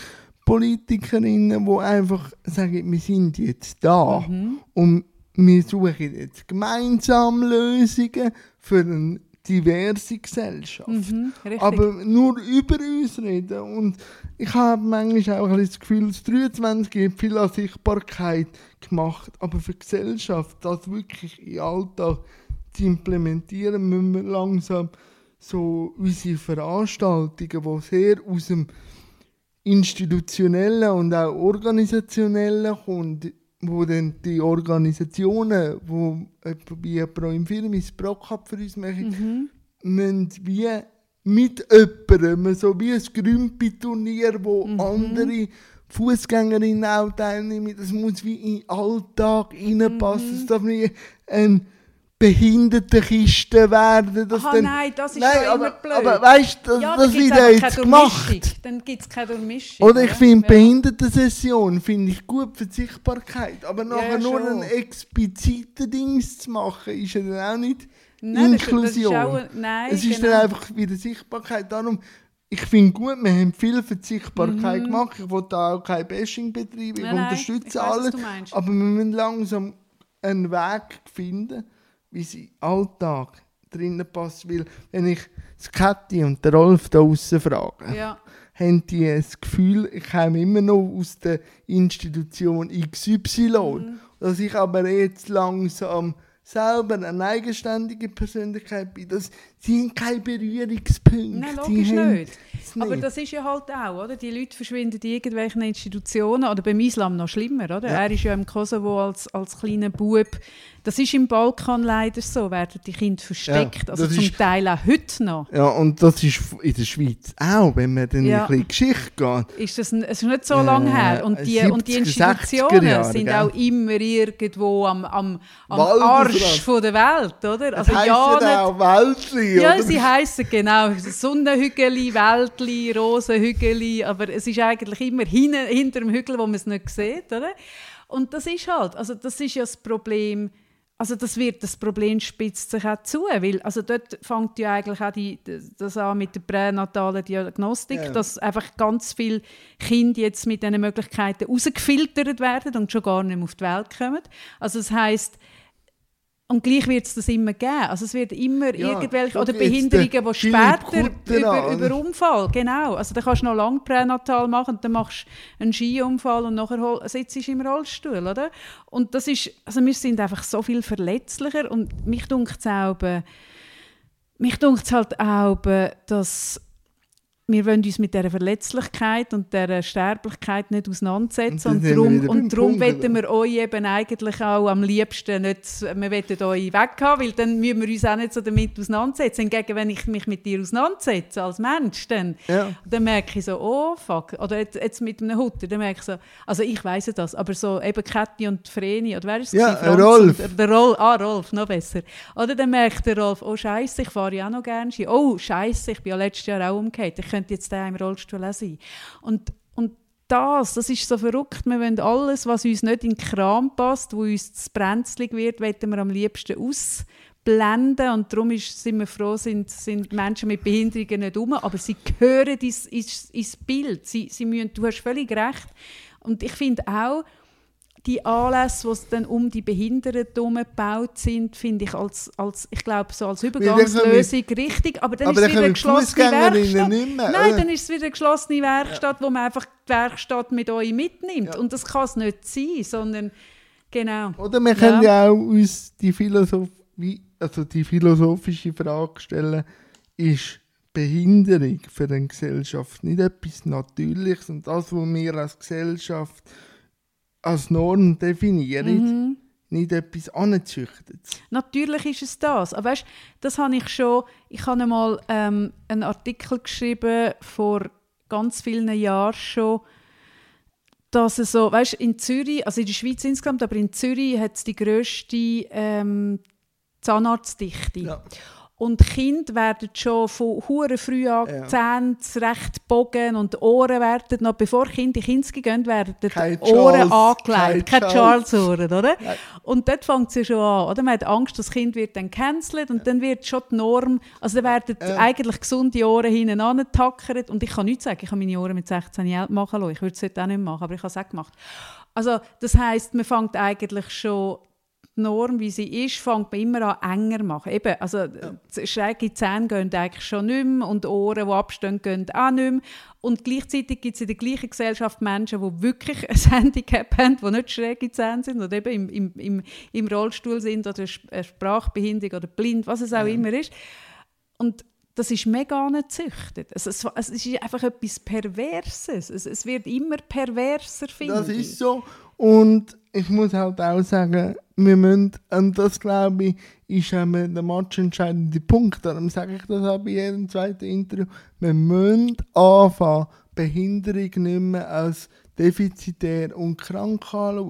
Politikerinnen, die einfach sagen, wir sind jetzt da Mhm. und wir suchen jetzt gemeinsam Lösungen für eine diverse Gesellschaft. Mhm. Aber nur über uns reden. Und ich habe manchmal auch ein bisschen das Gefühl, das 23 hat viel an Sichtbarkeit gemacht. Aber für die Gesellschaft, das wirklich den Alltag zu implementieren, müssen wir langsam so unsere Veranstaltungen, die sehr aus dem institutionellen und auch organisationellen kommen, wo dann die Organisationen, etwa wie Pro im Film ins Brockab für uns machen, müssen wie mit jemandem, so wie ein Grümpi-Turnier, wo andere Fußgängerinnen auch teilnehmen, das muss wie in den Alltag reinpassen. Es darf nicht eine Behindertenkiste werden. Dass Aha, dann, nein, das ist nein, ja aber, immer blöd. aber weißt du, das, ja, das wird ja jetzt gemacht. Dann gibt es keine Durchmischung. Oder ich finde, ja. Behindertensession finde ich gut für die Sichtbarkeit. Aber nachher ja, nur ein expliziten Dings zu machen, ist ja dann auch nicht Nein, das ist- das ist Inklusion. auch ein- nein, es ist genau. dann einfach wieder Sichtbarkeit. Darum, ich finde gut, wir haben viel für die Sichtbarkeit Mhm. gemacht. Ich will da auch kein Bashing betreiben, ich Nein, nein, unterstütze ich was alles. Aber wir müssen langsam einen Weg finden, wie sie in den Alltag drinnen passt. Weil, wenn ich das Kathi und den Rolf da draussen frage, Ja. haben die das Gefühl, ich komme immer noch aus der Institution XY. Mhm. Dass ich aber jetzt langsam selber eine eigenständige Persönlichkeit bin. Das sind keine Berührungspunkte. Nein, logisch haben nicht. Aber das ist ja halt auch, oder? Die Leute verschwinden in irgendwelchen Institutionen oder beim Islam noch schlimmer, oder? Ja. Er ist ja im Kosovo als, als kleiner Bub. Das ist im Balkan leider so, werden die Kinder versteckt. Ja, also zum ist- Teil auch heute noch. Ja, und das ist in der Schweiz auch, wenn man dann Ja. in bisschen Geschichte geht. Ist das ein, es ist nicht so lange Äh, her. Und die, und die 70er, 60er Institutionen Jahre, sind gell? auch immer irgendwo am, am, am. Arsch von der Welt, oder? Also ja, nicht, auch Weltli, Ja, oder? sie heißen genau Sonnenhügeli, Wäldli, Rosenhügeli, aber es ist eigentlich immer hin, hinter dem Hügel, wo man es nicht sieht, oder? Und das ist halt, also das ist ja das Problem. Also das wird, das Problem spitzt sich auch zu, weil also dort fängt ja eigentlich auch die, das an mit der pränatalen Diagnostik, Ja. dass einfach ganz viele Kinder jetzt mit diesen Möglichkeiten rausgefiltert werden und schon gar nicht mehr auf die Welt kommen. Also das heißt und gleich wird es das immer geben. Also es wird immer Ja, irgendwelche, oder Behinderungen, die später über, über Unfall, genau. Also dann kannst du noch lange pränatal machen, dann machst du einen Skiunfall und nachher sitzt du im Rollstuhl, oder? Und das ist, also wir sind einfach so viel verletzlicher und mich dunkt es auch, mich dunkt halt auch, dass wir wollen uns mit dieser Verletzlichkeit und dieser Sterblichkeit nicht auseinandersetzen. Und Und, darum, wieder beim und darum Punkt, wollen wir euch eben eigentlich auch am liebsten nicht, wir wollen euch weghaben, weil dann müssen wir uns auch nicht so damit auseinandersetzen. Hingegen, wenn ich mich mit dir auseinandersetze als Mensch, dann, Ja. dann merke ich so, oh fuck, oder jetzt, jetzt mit einem Hutter, dann merke ich so, also ich weiss das, aber so eben Käthi und Vreni, oder wer ist es? Ja? Franz Rolf. Und, der Rolf, ah Rolf, noch besser. Oder dann merkt der Rolf, oh scheiße, ich fahre ja auch noch gerne Ski. Oh scheiße, ich bin ja letztes Jahr auch umgekehrt, ich könnte jetzt da im Rollstuhl auch sein. Und, und das, das ist so verrückt. Wir wollen alles, was uns nicht in den Kram passt, wo uns zu brenzlig wird, wollen wir am liebsten ausblenden. Und darum ist, sind wir froh, sind, sind Menschen mit Behinderungen nicht um, aber sie gehören ins, ins, ins Bild. Sie, sie müssen, du hast völlig recht. Und ich finde auch, die Anlässe, die dann um die Behinderten herum gebaut sind, finde ich als, als, ich glaube, so als Übergangslösung richtig. Aber dann Aber ist es wieder eine geschlossene Werkstatt. mehr, Nein, oder? dann ist es wieder eine geschlossene Werkstatt, wo man einfach die Werkstatt mit euch mitnimmt. Ja. Und das kann es nicht sein, sondern genau. Oder wir können ja auch uns die, Philosoph wie, also die philosophische Frage stellen, ist Behinderung für eine Gesellschaft nicht etwas Natürliches und das, was wir als Gesellschaft als Norm definieren, Mhm. nicht etwas anzüchtet. Natürlich ist es das. Aber weißt, das habe ich schon. Ich habe einmal ähm, einen Artikel geschrieben vor ganz vielen Jahren schon, dass es so, weißt, in Zürich, also in der Schweiz insgesamt, aber in Zürich hat es die grösste ähm, Zahnarztdichte. Ja. Und Kinder werden schon von hure früh an Ja. Zähne recht bogen und die Ohren werden noch, bevor Kinder in die Kinski gehen, werden die Kein Ohren Charles, angelegt. kein Keine Charles. Charles-Ohren, oder? Nein. Und dort fängt es ja schon an. Oder? Man hat Angst, das Kind wird dann gecancelt und dann wird schon die Norm, also dann werden Ja. eigentlich gesunde Ohren hinten angetackert und ich kann nichts sagen, ich habe meine Ohren mit 16 Jahren machen lassen. Ich würde es heute auch nicht machen, aber ich habe es auch gemacht. Also das heisst, man fängt eigentlich schon die Norm, wie sie ist, fängt man immer an enger zu machen. Eben, also ja. schräge Zähne gehen eigentlich schon nicht mehr und Ohren, die abstehen, gehen auch nicht mehr. Und gleichzeitig gibt es in der gleichen Gesellschaft Menschen, die wirklich ein Handicap [laughs] haben, die nicht schräge Zähne sind oder eben im, im, im, im Rollstuhl sind oder Sp- äh, sprachbehindert oder blind, was es auch immer ist. Und das ist mega angezüchtet. Es, es, es ist einfach etwas Perverses. Es, es wird immer perverser, finde Das ist so. Und ich muss halt auch sagen, wir müssen, und das glaube ich, ist einmal der matchentscheidende Punkt. Darum sage ich das auch bei jedem zweiten Interview. Wir müssen anfangen, Behinderung nicht mehr als defizitär und krank anschauen.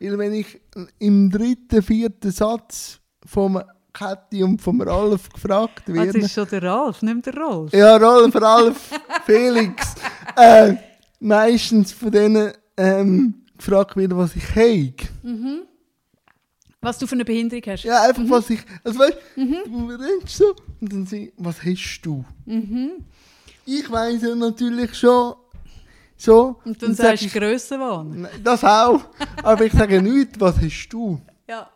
Weil wenn ich im dritten, vierten Satz vom Kathi und vom Ralf gefragt Ah, werde, Das ist schon der Ralf, nicht der Rolf. ja, Rolf, Ralf, [laughs] Felix. Äh, meistens von denen ähm, gefragt wird, was ich habe. Was du für eine Behinderung hast. Ja, einfach was ich. Also weißt Mhm. du, redest so und dann sie, was hast du? Mhm. Ich weiß ja natürlich schon so. Und dann sag sagst du Grössenwahn. Das auch. Aber ich sage nicht, was hast du? Ja.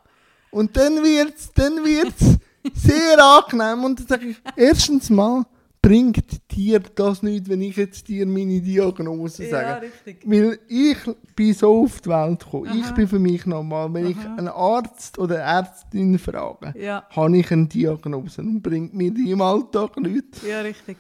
Und dann wird es dann wird's sehr angenehm. Und dann sage ich, erstens mal bringt dir das nicht, wenn ich jetzt dir meine Diagnose ja, sage. richtig. Weil ich bin so auf die Welt gekommen. Ich Aha. bin für mich normal. Wenn ich Aha. einen Arzt oder Ärztin frage, Ja, habe ich eine Diagnose und bringt mir die im Alltag nichts. ja, richtig.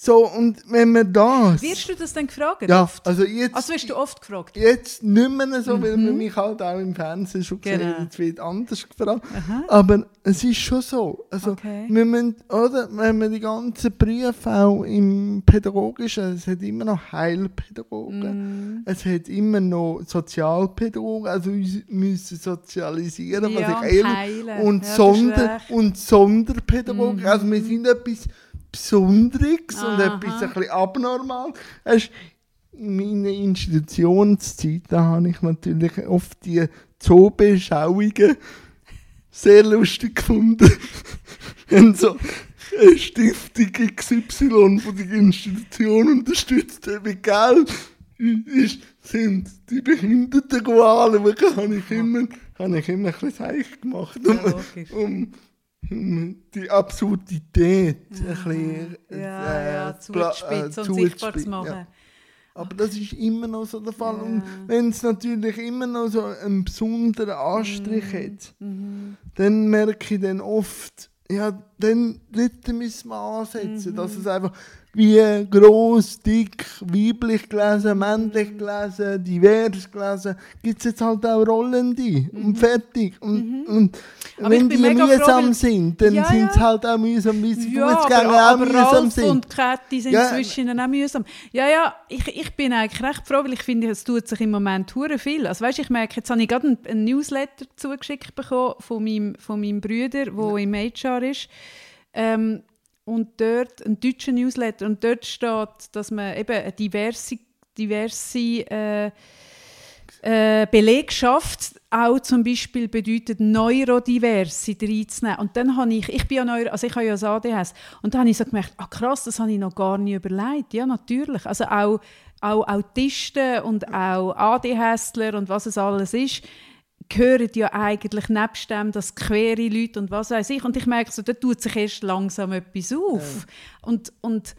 So, und wenn wir das... Wirst du das dann gefragt? ja, oft? also jetzt... Also wirst du oft gefragt? Jetzt nicht mehr so, weil man mich halt auch im Fernsehen schon gesehen Genau. hat, jetzt wird anders gefragt. Aha. Aber es ist schon so. Also, Okay. wir müssen, oder, wenn man die ganzen Berufe auch im Pädagogischen, es hat immer noch Heilpädagogen, Mm. es hat immer noch Sozialpädagogen, also wir müssen sozialisieren, Ja, was ich heilen. und, Ja, Sonder, und Sonderpädagogik. Mhm. Also wir sind etwas Besonderes und Aha. etwas ein bisschen abnormal. In meiner Institutionszeit, da habe ich natürlich oft die Zoobeschauungen sehr lustig gefunden. [laughs] Wenn so eine Stiftung XY von der Institution unterstützt mit Geld ist, sind die Behinderten anschauen, habe ich immer, habe ich immer ein bisschen gemacht, um, Ja, um die Absurdität ein bisschen Ja, äh, ja, pla- zuzuspitzen äh, und sichtbar zu machen. ja. Aber das ist immer noch so der Fall. Ja. Und wenn es natürlich immer noch so einen besonderen Anstrich hat, Mhm. dann merke ich dann oft, ja, dann müssen wir ansetzen, dass Mhm. es einfach wie gross, dick, weiblich gelesen, männlich Mhm. gelesen, divers gelesen, gibt es jetzt halt auch Rollende und fertig. Und, und Mhm. Ich wenn die froh, mühsam weil- sind, dann Ja, sind sie ja. halt auch mühsam, wie sie Ja, Fußgänger auch aber mühsam Ralf sind. und Kathi sind Ja. zwischen ihnen auch mühsam. Ja, ja, ich, ich bin eigentlich recht froh, weil ich finde, es tut sich im Moment hure viel. Also weißt, ich merke, jetzt habe ich gerade einen, einen Newsletter zugeschickt bekommen von meinem, von meinem Bruder, der im HR ist. Ähm, und dort, ein deutscher Newsletter, und dort steht, dass man eben eine diverse, diverse äh, äh, Belegschaft auch zum Beispiel bedeutet, Neurodiverse reinzunehmen. Und dann habe ich, ich bin ja Neuro, also ich habe ja das ADHS, und dann habe ich so gemerkt, ah krass, das habe ich noch gar nicht überlegt. Ja, natürlich. Also auch, auch Autisten und auch ADHSler und was es alles ist, gehören ja eigentlich nebst dem, dass queere Leute und was weiß ich. Und ich merke so, da tut sich erst langsam etwas auf. Und, und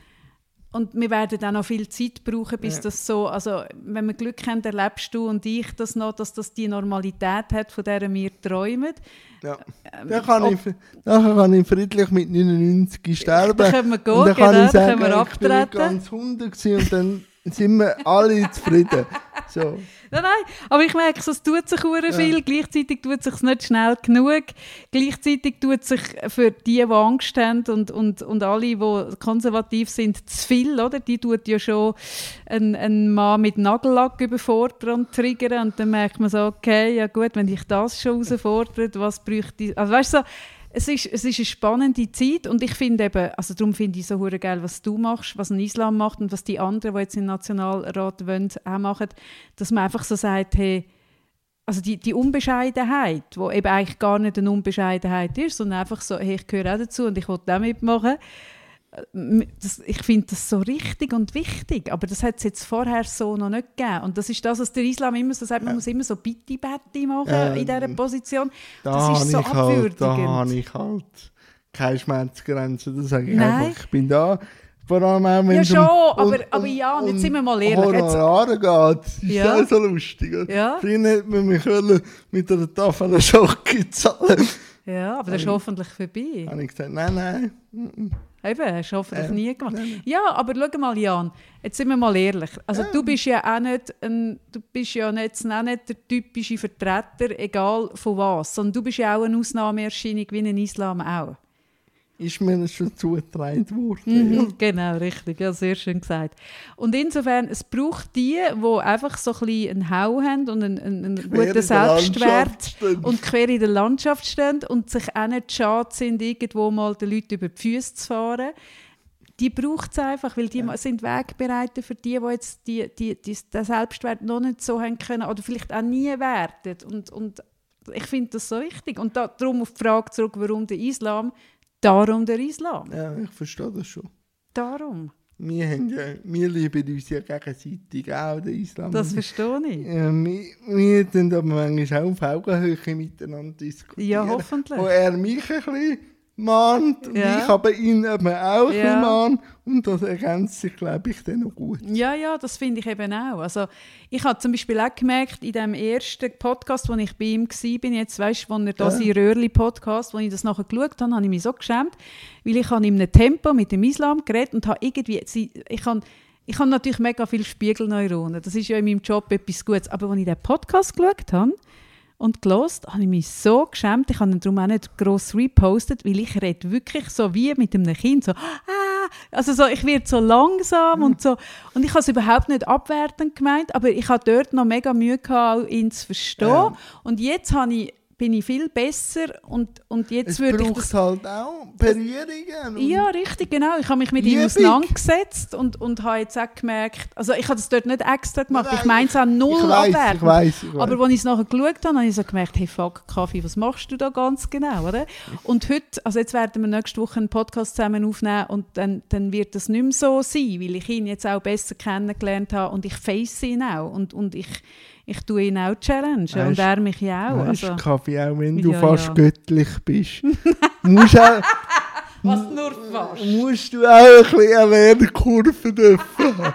und wir werden auch noch viel Zeit brauchen, bis Ja. das so, also wenn wir Glück haben, erlebst du und ich das noch, dass das die Normalität hat, von der wir träumen. Ja. Ähm, Dann kann, ob- ich, dann kann ich friedlich mit 99 sterben. Dann können wir gehen, und dann kann genau, ich dann sagen, können wir ich bin abtreten. ganz 100 gewesen und dann Dann sind wir alle zufrieden. [laughs] So. Nein, nein, aber ich merke, es tut sich ja. viel, gleichzeitig tut es sich nicht schnell genug, gleichzeitig tut sich für die, die Angst haben und, und, und alle, die konservativ sind, zu viel, oder? Die tut ja schon einen, einen Mann mit Nagellack überfordern und triggern und dann merkt man so, okay, ja gut, wenn ich das schon herausfordert, was bräuchte ich, also weißt du, so, es ist, es ist eine spannende Zeit und ich finde eben, also darum finde ich so geil, was du machst, was ein Islam macht und was die anderen, die jetzt im Nationalrat wollen, auch machen, dass man einfach so sagt, hey, also die, die Unbescheidenheit, wo eben eigentlich gar nicht eine Unbescheidenheit ist, sondern einfach so, hey, ich gehöre auch dazu und ich will auch mitmachen, das, ich finde das so richtig und wichtig, aber das hat es jetzt vorher so noch nicht gegeben. Und das ist das, was der Islam immer so sagt, man ja. muss immer so Bitti-Batti machen ähm, in dieser Position. Da das ist so abwürdigend. Halt, da habe ich halt keine Schmerzgrenze, das sage ich Nein. einfach. Ich bin da, vor allem auch wenn Ja schon, um, aber, aber ja, jetzt sind wir mal ehrlich. Honorare geht, ist ja so lustig. Ja. Früher hätte man mich mit einer Tafel Schocke zahlen Ja, aber das ist hoffentlich vorbei. Habe ich gesagt, nein, nein. Eben, hast du hoffentlich äh, nie gemacht. Ja, aber schau mal, Jan, jetzt sind wir mal ehrlich. Also ja. du bist ja auch nicht, ein, du bist ja nicht, auch nicht der typische Vertreter, egal von was, sondern du bist ja auch eine Ausnahmeerscheinung wie ein Islam auch ist mir schon zugetragen worden. Mhm, ja. Genau, richtig. Ja, sehr schön gesagt. Und insofern, es braucht die, die einfach so ein bisschen einen Hau haben und einen, einen, einen guten Selbstwert und quer in der Landschaft stehen und sich auch nicht schade sind, irgendwo mal den Leuten über die Füße zu fahren. Die braucht es einfach, weil die ja. sind Wegbereiter für die, die jetzt die, die, die, den Selbstwert noch nicht so haben können oder vielleicht auch nie werden. Und, und ich finde das so wichtig. Und da, darum auf die Frage zurück, warum der Islam Darum der Islam. Ja, ich verstehe das schon. Darum. Wir, haben ja, wir lieben uns ja gegenseitig auch, den Islam. Das verstehe ich. Ja, wir, wir tun aber manchmal auch auf Augenhöhe miteinander diskutieren. Ja, hoffentlich. Wo er mich ein bisschen mahnt und ja. ich aber ihn eben auch ja. mahnt und das ergänzt sich, glaube ich, dann noch gut. Ja, ja, das finde ich eben auch. Also ich habe zum Beispiel auch gemerkt, in dem ersten Podcast, wo ich bei ihm war, jetzt weißt du, wo er da ja. Röhrli-Podcast, wo ich das nachher geschaut habe, habe ich mich so geschämt, weil ich habe in einem Tempo mit dem Islam geredet und habe irgendwie, ich habe ich habe natürlich mega viele Spiegelneuronen, das ist ja in meinem Job etwas Gutes, aber als ich den Podcast geschaut habe, und gelost, habe ich mich so geschämt. Ich habe ihn darum auch nicht gross repostet, weil ich rede wirklich so wie mit einem Kind, so ah, also so, ich werde so langsam mhm. und so. Und ich habe es überhaupt nicht abwertend gemeint, aber ich habe dort noch mega Mühe gehabt, ihn zu verstehen. Ja. Und jetzt habe ich bin ich viel besser und, und jetzt es würde ich das... halt auch Berührungen. Ja, richtig, genau. Ich habe mich mit ihm auseinandergesetzt und, und habe jetzt auch gemerkt, also ich habe das dort nicht extra gemacht, Nein, ich meine es an null ich weiss, ich weiss, ich weiss. Aber als ich es nachher geschaut habe, habe ich so gemerkt, hey fuck, Kaffee, was machst du da ganz genau, oder? Und heute, also jetzt werden wir nächste Woche einen Podcast zusammen aufnehmen und dann, dann wird das nicht mehr so sein, weil ich ihn jetzt auch besser kennengelernt habe und ich face ihn auch und, und ich ich tue ihn auch challenge weißt, und er mich ja auch. Weißt, also, Kaffee, auch wenn du ja, fast ja. göttlich bist, [laughs] musst auch, Was nur fast. Musst du auch ein bisschen eine Lernkurve dürfen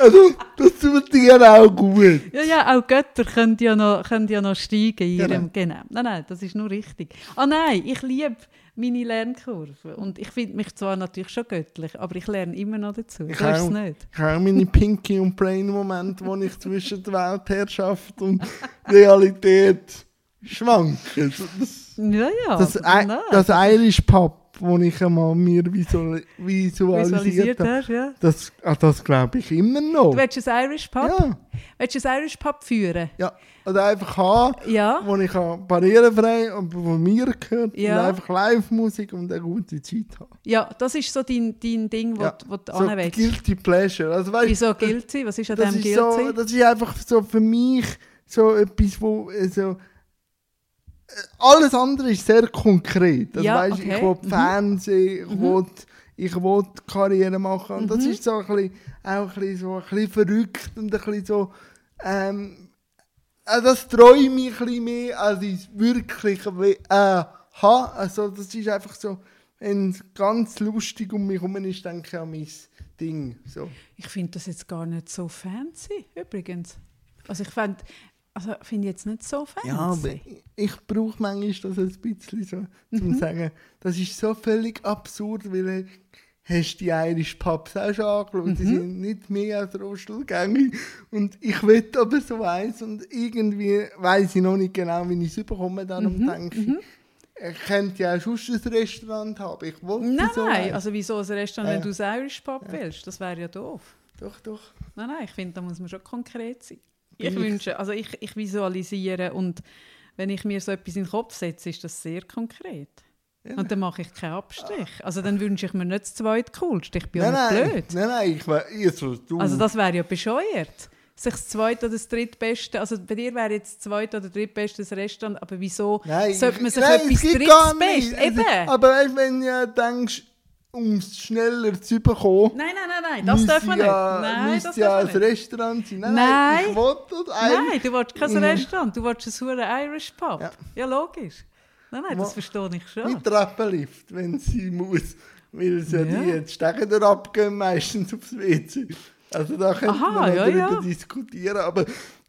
Also, das tut dir auch gut. Ja, ja, auch Götter können ja noch, können ja noch steigen in ihrem... Genau. genau. Nein, nein, das ist nur richtig. Ah nein, ich liebe meine Lernkurve. Und ich finde mich zwar natürlich schon göttlich, aber ich lerne immer noch dazu. Ich habe nicht. Ich habe meine Pinky- und Brain-Momente, wo ich zwischen der Weltherrschaft und Realität schwanke. Das, ja, ja. Das, das Irish Pub wo ich einmal mir visual, visualisiert, visualisiert habe. Ja. Das, ah, das glaube ich immer noch. Du willst ein Irish Pub? Ja. Willst du ein Irish Pub führen? Ja. Oder einfach haben, ja. wo ich barrierefrei und von mir gehört ja. und einfach Live-Musik und eine gute Zeit habe. Ja, das ist so dein, dein Ding, wo, ja. wo du so anwählst. Guilty Pleasure. Also, weißt, Wieso Guilty? Was ist an dem Guilty? So, das ist einfach so für mich so etwas, wo... Also, alles andere ist sehr konkret. Also, ja, weißt, okay. Ich will mhm. Fernsehen, ich, mhm. will, ich will Karriere machen. Und mhm. das ist so ein bisschen, auch ein bisschen, so ein bisschen verrückt und ein bisschen so... Ähm, also das träume ich ein bisschen mehr, als ich es wirklich äh, habe. Also das ist einfach so, wenn es ganz lustig um mich herum ist, denke ich an mein Ding. So. Ich finde das jetzt gar nicht so fancy, übrigens. Also ich finde also finde jetzt nicht so fancy. Ja, aber ich, ich brauche manchmal das ein bisschen so, um mhm. zu sagen, das ist so völlig absurd, weil hast du die Irish Pubs auch schon angeschaut. Mhm. Die sind nicht mehr als Rostelgängig. Und ich will aber so eins und irgendwie weiß ich noch nicht genau, wie ich es überkomme dann Mhm. und denke, ich könnte ja auch sonst ein Restaurant haben. Ich wollte Nein, so eins. also wieso ein Restaurant, wenn Ja. du das Irish Pub willst? Das wäre ja doof. Doch, doch. Nein, nein, ich finde, da muss man schon konkret sein. Ich wünsche, also ich, ich visualisiere und wenn ich mir so etwas in den Kopf setze, ist das sehr konkret. Ja. Und dann mache ich keinen Abstrich. Also dann wünsche ich mir nicht das zweitcoolste. Ich bin ja Nein, nicht nein, blöd. nein, nein, ich war also, du. Also das wäre ja bescheuert. Sich das zweite oder das drittbeste, also bei dir wäre jetzt das zweite oder drittbeste das Restaurant, aber wieso Nein, sollte man ich- sich nein, etwas. Beste? Eben! Aber weißt, wenn du ja denkst, um es schneller zu bekommen, Nein, nein, nein, nein, das darf man nicht. Nein, das ja darf ein man nicht. Restaurant sein. Nein, Nein. ich will das Nein, du willst kein Mhm. Restaurant, du willst ein hure Irish Pub. Ja. Ja. logisch. Nein, nein, das Wo- verstehe ich schon. mit Treppenlift, wenn sie muss. Weil es ja, Ja. die durch abgehen, meistens aufs WC. Also da könnte Aha, man ja, darüber ja. diskutieren. Aber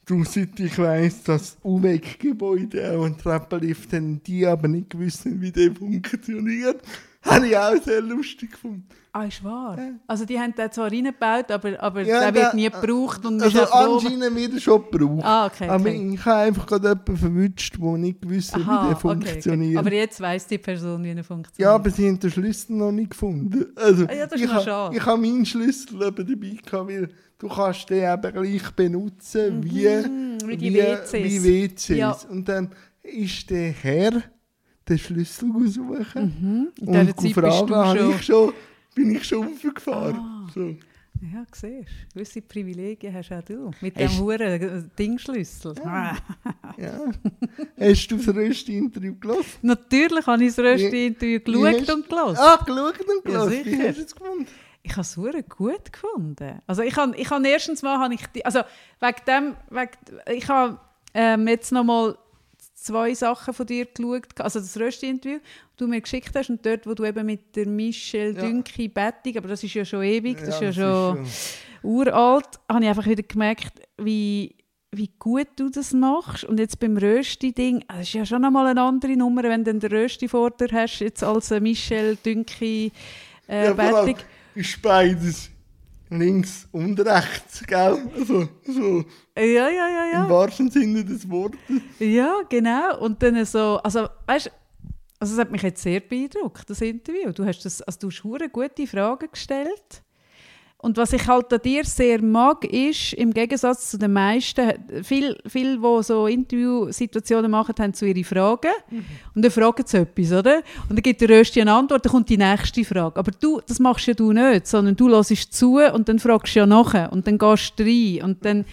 du, seit ich weiss, dass UWEG-Gebäude auch einen Treppenlift haben, die aber nicht gewusst haben, wie der funktioniert, habe ich auch sehr lustig gefunden. Ah, ist wahr. Ja. Also die haben den zwar reingebaut, aber, aber Ja, der wird nie gebraucht und Also anscheinend wird er schon gebraucht. Ah, okay, Aber okay. ich habe einfach gerade jemanden verwünscht, der nicht gewusst hat, wie Aha, der okay, okay. funktioniert. Aber jetzt weiss die Person, wie er funktioniert. Ja, aber sie haben den Schlüssel noch nicht gefunden. Also, Ah ja, das ist ich noch schade. Ich habe meinen Schlüssel eben dabei gehabt, weil du kannst den eben gleich benutzen wie, Mhm, wie die wie, WCs. wie WCs. Ja. Und dann ist der Herr den Schlüssel suchen Mhm. In und dieser Zeit bist fragen, du habe schon... ich schon, bin ich schon aufgefahren. Ah. So. Ja, siehst du. Gewisse Privilegien hast auch du. Mit Hast- dem huren Dingschlüssel. Ah. Ja. Hast du das Rösti-Interview gelesen? Natürlich habe ich das Rösti-Interview Wie geschaut und gelesen. Ah, geschaut und Ja, gelesen. Wie sicher. hast du es gefunden? Ich habe es sehr gut gefunden. Also ich habe, ich habe erstens mal, habe ich, also wegen dem, wegen, ich habe ähm, jetzt noch mal zwei Sachen von dir geschaut, also das Rösti-Interview, das du mir geschickt hast und dort, wo du eben mit der Michelle Ja. Dünki Bettig, aber das ist ja schon ewig, das Ja, ist ja schon uralt, habe ich einfach wieder gemerkt, wie, wie gut du das machst. Und jetzt beim Rösti-Ding, das ist ja schon einmal eine andere Nummer, wenn du den Rösti vor dir hast, jetzt als Michelle Dünki äh, Ja, allem Bettig. ist beides links und rechts, gell? Also, so Ja, ja, ja, im ja. wahrsten Sinne des Wortes. Ja, genau. Und dann so, also weißt also es hat mich jetzt sehr beeindruckt, das Interview. Du hast das, also du hast gute Fragen gestellt. Und was ich halt an dir sehr mag, ist, im Gegensatz zu den meisten, viele, viel, die so Interviewsituationen machen, haben so ihre Fragen. Und dann fragen sie etwas, oder? Und dann gibt der Rösti eine Antwort, dann kommt die nächste Frage. Aber du, das machst ja du nicht, sondern du hörst zu und dann fragst du ja nachher. Und dann gehst du rein. Und dann,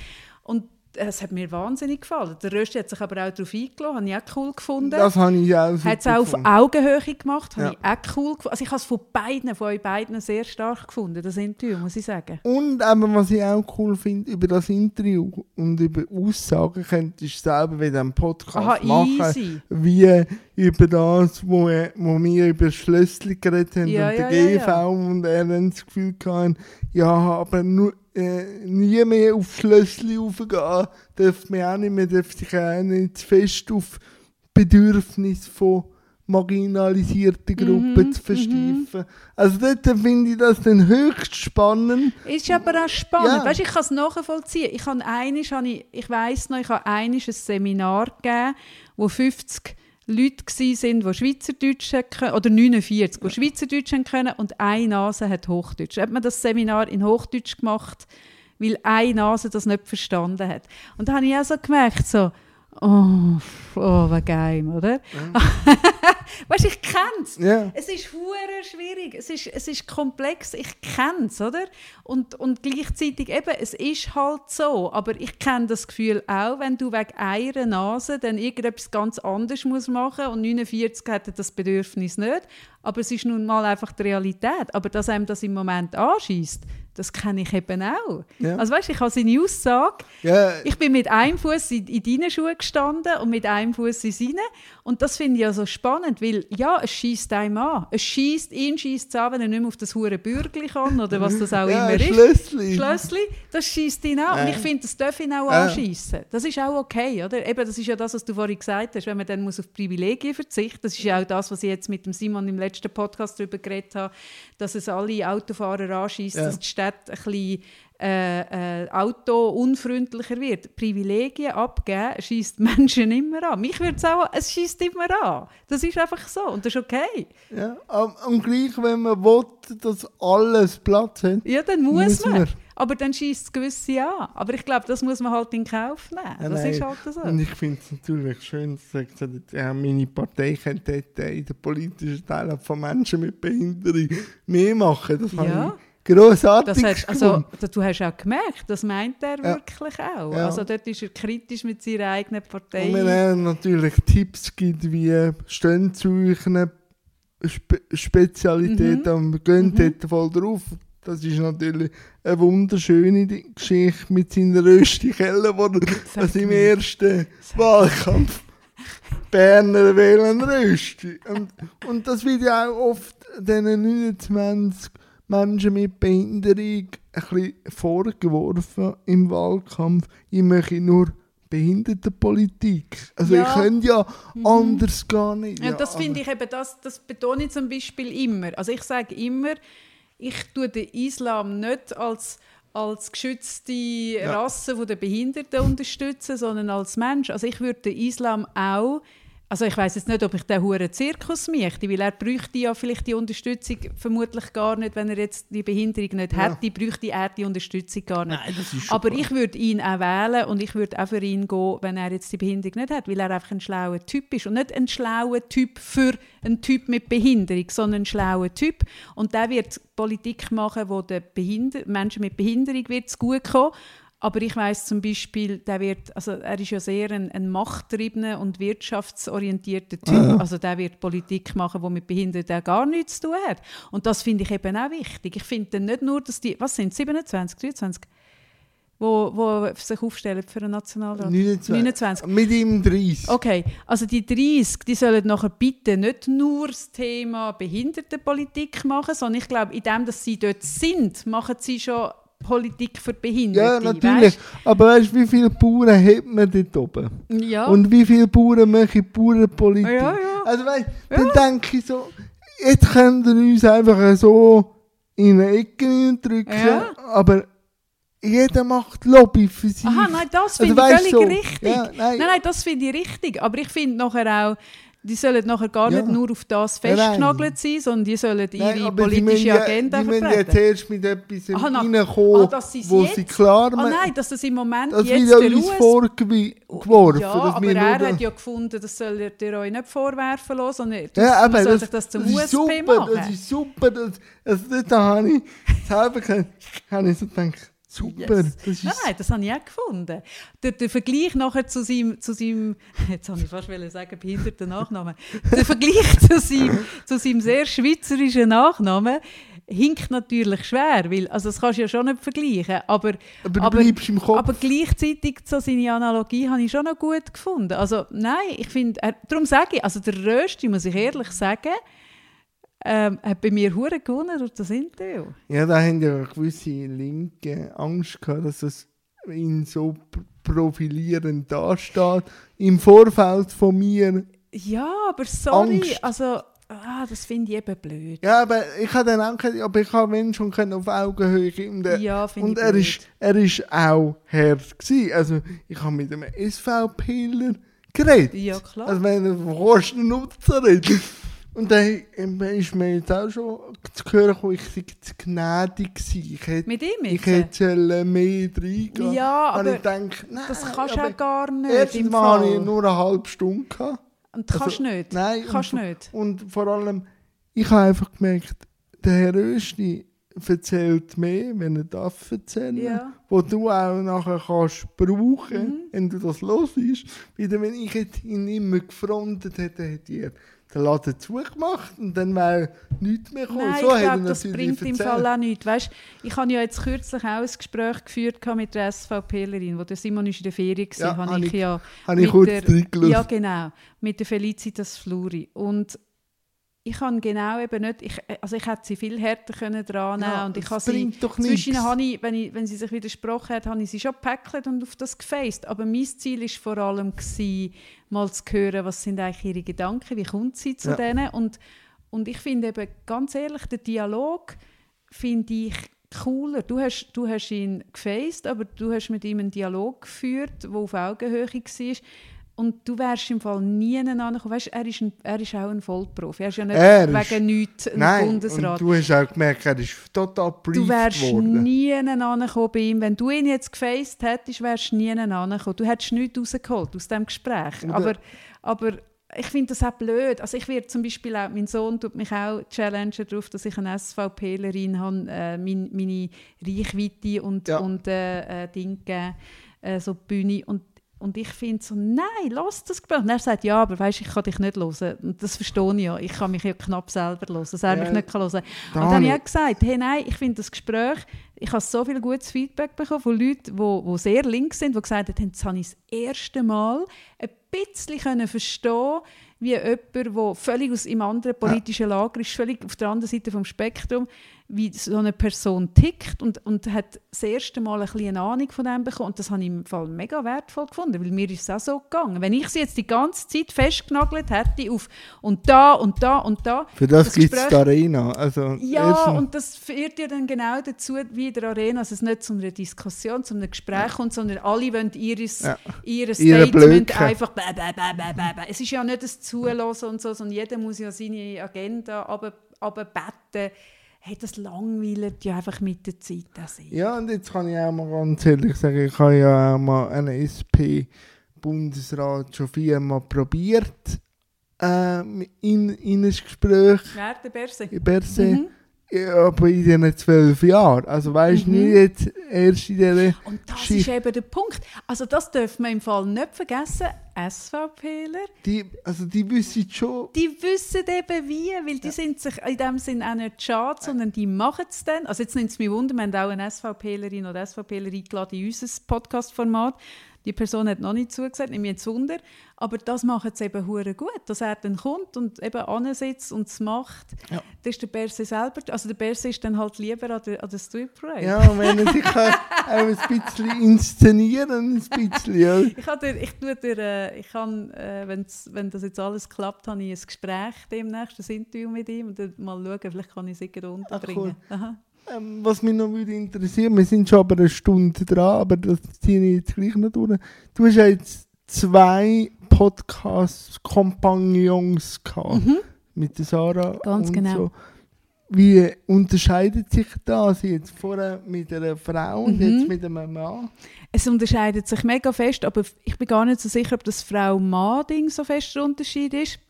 und es hat mir wahnsinnig gefallen. Der Rösti hat sich aber auch darauf eingeladen, habe ich auch cool gefunden. Das habe ich auch super Hat es auch auf gefunden. Augenhöhe gemacht, habe Ja. ich auch cool gefunden. Also ich habe es von beiden, von euch beiden sehr stark gefunden, das Interview, muss ich sagen. Und eben, was ich auch cool finde, über das Interview und über Aussagen könntest du selber wieder einen Podcast Aha, machen. easy. Wie über das, wo, wo wir über Schlössli geredet haben Ja, und ja, der GV ja. und er dann das Gefühl hatten, ja, aber nur, äh, nie mehr auf Schlössli raufgehen, dürfte man auch nicht mehr, dürfte sich auch nicht zu fest auf Bedürfnisse von marginalisierten Gruppen Mhm, zu versteifen. Also dort finde ich das dann höchst spannend. Ist aber auch spannend. Ja. Weißt, ich kann es nachvollziehen. Ich, habe habe ich, ich weiss noch, ich habe einisch ein Seminar gegeben, wo 50 Leute waren, die Schweizerdeutsch können, oder 49, die Schweizerdeutsch haben können und eine Nase hat Hochdeutsch. Hat man das Seminar in Hochdeutsch gemacht, weil eine Nase das nicht verstanden hat. Und da habe ich auch so gemerkt, so, oh, oh wie geil, oder? [laughs] weißt du, ich kenne es. Ja. Es ist hure schwierig, es ist, es ist komplex, ich kenne es, oder? Und, und gleichzeitig eben, es ist halt so, aber ich kenne das Gefühl auch, wenn du wegen einer Nase dann irgendetwas ganz anderes musst machen und 49 hätte das Bedürfnis nicht, aber es ist nun mal einfach die Realität. Aber dass einem das im Moment anschießt, Das kenne ich eben auch. Ja. Also weißt, ich habe seine Aussage. Ja, Ich bin mit einem Fuß in, in deinen Schuhen gestanden und mit einem Fuß in seinen. Und das finde ich ja so spannend, weil ja, es schießt einem an. Es schießt, ihn schießt an, wenn er nicht mehr auf das hure Bürgli kann oder was das auch [laughs] ja, immer ist. Schlössli. Schlössli, das schießt ihn an. Und ich finde, das darf ihn auch Ja. anschießen. Das ist auch okay, oder? Eben, das ist ja das, was du vorhin gesagt hast, wenn man dann muss auf Privilegien verzichten Das ist ja auch das, was ich jetzt mit dem Simon im letzten Podcast darüber geredet habe, dass es alle Autofahrer anschießt, dass die Stadt ein bisschen äh, äh, autounfreundlicher wird. Privilegien abgeben schießt Menschen immer an. Mich würde es auch, es schießt immer an. Das ist einfach so und das ist okay. Ja, und gleich, wenn man will, dass alles Platz hat, Ja, dann muss, man. man. Aber dann schießt es gewisse an. Aber ich glaube, das muss man halt in Kauf nehmen. Ja, das nein. ist halt so. Und ich finde es natürlich schön, dass er gesagt hat, ja, meine Partei könnte in den politischen Teilen von Menschen mit Behinderung mehr machen. Das Ja. habe ich grossartig Das hast, also, du hast auch gemerkt, das meint er wirklich auch. Ja. Also dort ist er kritisch mit seiner eigenen Partei. Und wenn er natürlich Tipps gibt, wie stehen zu euren Spe Spezialitäten und gehen Mhm. dort voll drauf. Das ist natürlich eine wunderschöne Geschichte mit seiner Rösti-Kelle, wo er im ersten Wahlkampf Berner wählen Rösti. Und, und das wird ja auch oft diesen 29 Menschen mit Behinderung ein bisschen vorgeworfen im Wahlkampf. Ich möchte nur Behindertenpolitik. Also Ja. Mhm. ich könnte ja anders gar nicht. Ja, das finde ich eben, das, das betone ich zum Beispiel immer. Also ich sage immer, ich tue den Islam nicht als, als geschützte Rasse von der Behinderten [laughs] unterstützen, sondern als Mensch. Also ich würde den Islam auch also ich weiß jetzt nicht, ob ich den huren Zirkus möchte, weil er bräuchte ja vielleicht die Unterstützung vermutlich gar nicht, wenn er jetzt die Behinderung nicht Ja. hätte, bräuchte er die Unterstützung gar nicht. Nein, das ist Aber super. ich würde ihn auch wählen und ich würde auch für ihn gehen, wenn er jetzt die Behinderung nicht hat, weil er einfach ein schlauer Typ ist. Und nicht ein schlauer Typ für einen Typ mit Behinderung, sondern ein schlauer Typ. Und der wird Politik machen, wo den Behinder Menschen mit Behinderung wird gut kommen. Aber ich weiß zum Beispiel, der wird, also er ist ja sehr ein, ein machttriebener und wirtschaftsorientierter Typ. Also der wird Politik machen, wo mit Behinderten gar nichts zu tun hat. Und das finde ich eben auch wichtig. Ich finde nicht nur, dass die, was sind 27, 23, wo, wo sich aufstellen für einen Nationalrat? 29. 29. Mit ihm 30. Okay, also die 30, die sollen nachher bitte nicht nur das Thema Behindertenpolitik machen, sondern ich glaube, in dem, dass sie dort sind, machen sie schon Politik für Behinderte. Ja, natürlich. Aber weißt du, wie viele Bauern hat man dort oben? Ja. Und wie viele Bauern machen Bauernpolitik? Ja, ja. Also weißt du, dann denke ich so, jetzt können wir uns einfach so in eine Ecke drücken, Ja. aber jeder macht Lobby für sich. Aha, nein, das Also finde weisst ich so, völlig richtig. ja, nein. nein. nein, das finde ich richtig. Aber ich finde nachher auch, die sollen nachher gar Ja. nicht nur auf das Ja, festgenagelt sein, sondern die sollen ihre politische ja- Agenda Die müssen ja vertreten. zuerst mit etwas na- reinkommen, ah, wo jetzt- sie klar Ah machen. nein, dass das im Moment das jetzt wird ja der US vorgeworfen. Ja, dass aber er nur- hat ja gefunden, das soll ihr euch nicht vorwerfen lassen, sondern Ja, aber soll das, das zum das ist USP super, machen. das ist super. Das, also dort habe ich selber ge- [laughs] habe ich so gedacht, super. Yes. Das Nein, nein, das habe ich auch gefunden. Der, der Vergleich nachher zu seinem, zu seinem, [laughs] jetzt habe ich fast sagen, behinderten Nachnamen. Der Vergleich zu seinem, zu seinem sehr schweizerischen Nachnamen hinkt natürlich schwer, weil, also das kannst du ja schon nicht vergleichen, aber, aber aber- aber gleichzeitig so seine Analogie habe ich schon noch gut gefunden. Also nein, ich finde, darum sage ich, also der Rösti, muss ich ehrlich sagen, ähm, hat bei mir hure gewonnen durch das Interview. ja, da haben ja gewisse Linke Angst gehabt, dass es ihn so profilierend dasteht. Im Vorfeld von mir. Ja, aber sorry, Angst. also ah, das finde ich eben blöd. Ja, aber ich habe dann auch aber ich habe wenn schon auf Augenhöhe und, er- Ja, finde und ich er blöd. ist, er ist auch hart gewesen. Also ich habe mit einem SVPler geredet. Ja, klar. Also wenn er von Kostennutzer redet. Und dann ähm, ist mir jetzt auch schon zu hören gekommen, ich sei zu gnädig gewesen. Ich hätte, Mit ihm ich jetzt? hätte mehr reingehen. Ja, aber ich denke, nein, das kannst du aber auch gar nicht Erstens im mal habe ich Fall. nur eine halbe Stunde gehabt. Und kannst also, nicht. nein, kannst und- nicht. Und vor allem, ich habe einfach gemerkt, der Herr Rösti erzählt mehr, wenn er darf erzählen, Ja. wo du auch nachher kannst brauchen, Mhm. wenn du das los ist. Wieder wenn ich jetzt ihn immer gefrontet hätte, hätte er den Laden zugemacht und dann wäre nichts mehr gekommen. Nein, so ich glaube, das bringt im. Fall auch nichts. Weißt, ich habe ja jetzt kürzlich auch ein Gespräch geführt mit der SVPlerin, wo der Simon ist in der Ferien war, Ja, habe ich ich- ja Habe ich mit kurz der-. Ja, genau. Mit der Felicitas Fluri. Und ich kann genau eben nicht, ich, also ich hätte sie viel härter können dran Ja, und ich habe sie, doch zwischen habe ich, wenn, ich, wenn sie sich widersprochen hat, habe ich sie schon gepackelt und auf das gefaced. Aber mein Ziel war vor allem, gewesen, mal zu hören, was sind eigentlich ihre Gedanken, wie kommt sie zu Ja. denen und, und ich finde eben, ganz ehrlich, der Dialog finde ich cooler. Du hast, du hast ihn gefaced, aber du hast mit ihm einen Dialog geführt, der auf Augenhöhe war. Und du wärst im Fall nie angekommen. Weißt, er, ist ein, er ist auch ein Vollprofi. Er ist ja nicht Er wegen nichts ein Nein, Bundesrat. und du hast auch gemerkt, er ist total Du brieft wärst worden. nie angekommen bei ihm. Wenn du ihn jetzt gefaced hättest, wärst du nie angekommen. Du hättest nichts rausgeholt aus diesem Gespräch. Oder- Aber, aber ich finde das auch blöd. Also ich werde zum Beispiel auch, mein Sohn tut mich auch challengen darauf, dass ich eine SVPlerin habe, äh, mein, meine Reichweite und, Ja. und äh, äh, Dinge äh, so die Bühne. Und, und ich finde so, nein, lass das Gespräch. Und er sagt, ja, aber weißt, ich kann dich nicht hören. Und das verstehe ich ja. Ich kann mich ja knapp selber hören, dass er Ja, mich nicht hören kann. da Und dann habe ich auch gesagt, hey, nein, ich finde das Gespräch, ich habe so viel gutes Feedback bekommen von Leuten, die, die sehr links sind, die gesagt haben, jetzt habe ich das erste Mal ein bisschen können verstehen wie jemand, der völlig aus im anderen politischen Lager ist, völlig auf der anderen Seite vom Spektrum, wie so eine Person tickt und, und hat das erste Mal ein bisschen eine Ahnung von dem bekommen. Und das habe ich im Fall mega wertvoll gefunden, weil mir ist es auch so gegangen. Wenn ich sie jetzt die ganze Zeit festgenagelt hätte auf und da und da und da, Für das, gibt es die Arena. Also, ja, und das führt ja dann genau dazu, wie in der Arena, dass es nicht zu einer Diskussion, zu einem Gespräch kommt, sondern alle wollen ihres, Ja. ihr Ihre Statement einfach bäh, bäh, bäh, bäh. Es ist ja nicht das Zulassen und so, sondern jeder muss ja seine Agenda aber betten. Hey, das langweilt ja einfach mit der Zeit. sehr. Ja, und jetzt kann ich auch mal ganz ehrlich sagen, ich habe ja auch mal einen SP-Bundesrat schon viermal probiert, äh, in, in ein Gespräch Wer, der Berse? Berse, Mhm. Ja, aber in diesen zwölf Jahren. Also weißt du, Mhm. nicht jetzt erst in dieser... Und das Schicht. ist eben der Punkt. Also das dürfen wir im Fall nicht vergessen. SVPler, Die, also die wissen schon... die wissen eben wie, weil die sind sich in dem Sinn auch nicht schade, sondern die machen es dann. Also jetzt nimmt es mich Wunder, wir haben auch eine SVPlerin oder SVPler eingeladen in unser Podcast-Format. Die Person hat noch nicht zugesagt, nimmt mich jetzt Wunder. Aber das macht es eben hure gut, dass er dann kommt und eben ansitzt und es macht. Ja. Das ist der Berse selber. Also der Berse ist dann halt lieber an der, an der Street Parade. Ja, wenn er sich [laughs] auch ein bisschen inszenieren, ein bisschen, ja. Ich, habe dir, ich tue dir, äh, ich kann, äh, wenn das jetzt alles klappt, habe ich ein Gespräch demnächst, ein Interview mit ihm und dann mal schauen, vielleicht kann ich es irgendwie unterbringen. Aha. Ähm, was mich noch würde interessieren, wir sind schon aber eine Stunde dran, aber das ziehe ich jetzt gleich noch durch. Du hast ja jetzt zwei Podcast-Kompagnons gehabt, Mhm. mit der Sarah Ganz und genau. so. Wie unterscheidet sich das jetzt vorher mit einer Frau und Mhm. jetzt mit einem Mann? Es unterscheidet sich mega fest, aber ich bin gar nicht so sicher, ob das Frau-Mann-Ding so fest der Unterschied ist.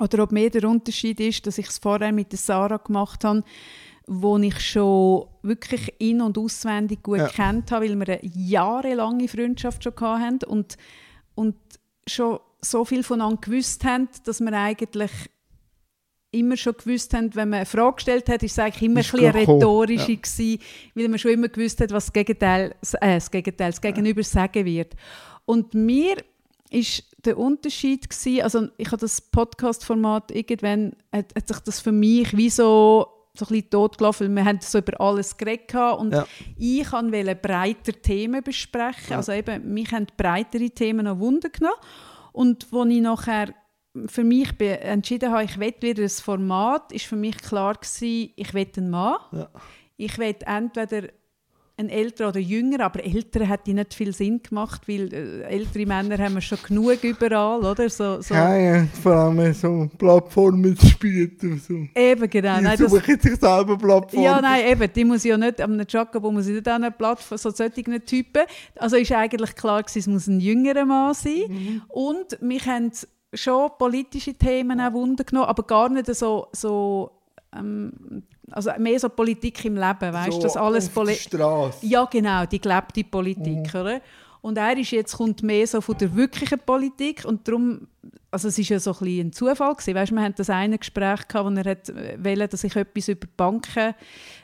Oder ob mehr der Unterschied ist, dass ich es vorher mit der Sarah gemacht habe, wo ich schon wirklich in- und auswendig gut Ja. kennt habe, weil wir eine jahrelange Freundschaft schon hatten und, und schon so viel voneinander gewusst haben, dass wir eigentlich immer schon gewusst haben, wenn man eine Frage gestellt hat, ist es eigentlich immer Ist ein bisschen rhetorische ja. gewesen, weil man schon immer gewusst hat, was das Gegenteil, äh, das, Gegenteil, das Gegenüber sagen wird. Und mir ist der Unterschied gewesen, also ich habe das Podcast-Format irgendwann, hat, hat sich das für mich wie so so ein bisschen totgelaufen, weil wir haben so über alles geredet und Ja. ich wollte breiter Themen besprechen, Ja. also eben, mich haben breitere Themen noch Wunder genommen und wo ich nachher für mich entschieden habe, ich will wieder ein Format, ist für mich klar gewesen, ich will einen Mann. Ja. Ich will entweder ein älterer oder jünger, aber ältere hätte nicht viel Sinn gemacht, weil äh, ältere Männer haben wir schon genug überall, oder? So, so. Ja, ja, vor allem so Plattformen zu spielen. So. Eben, genau. Die Nein, das, suchen sich selber Plattformen. ja, nein, eben, die muss ja nicht, am Jacobo muss ich nicht an einer Plattform, so solche Typen. Also ist eigentlich klar gewesen, es muss ein jüngerer Mann sein. Mhm. Und mich haben schon politische Themen auch Wunder genommen, aber gar nicht so, so ähm, also mehr so Politik im Leben, weißt du, so das alles auf der Poli Straße. ja, genau, die gelebte Politik, Mhm. oder? Und er ist jetzt kommt mehr so von der wirklichen Politik und darum, also es ist ja so ein, bisschen ein Zufall gewesen, weißt, wir hatten das eine Gespräch gehabt, wo er hat äh, wollte, dass ich etwas über Banken,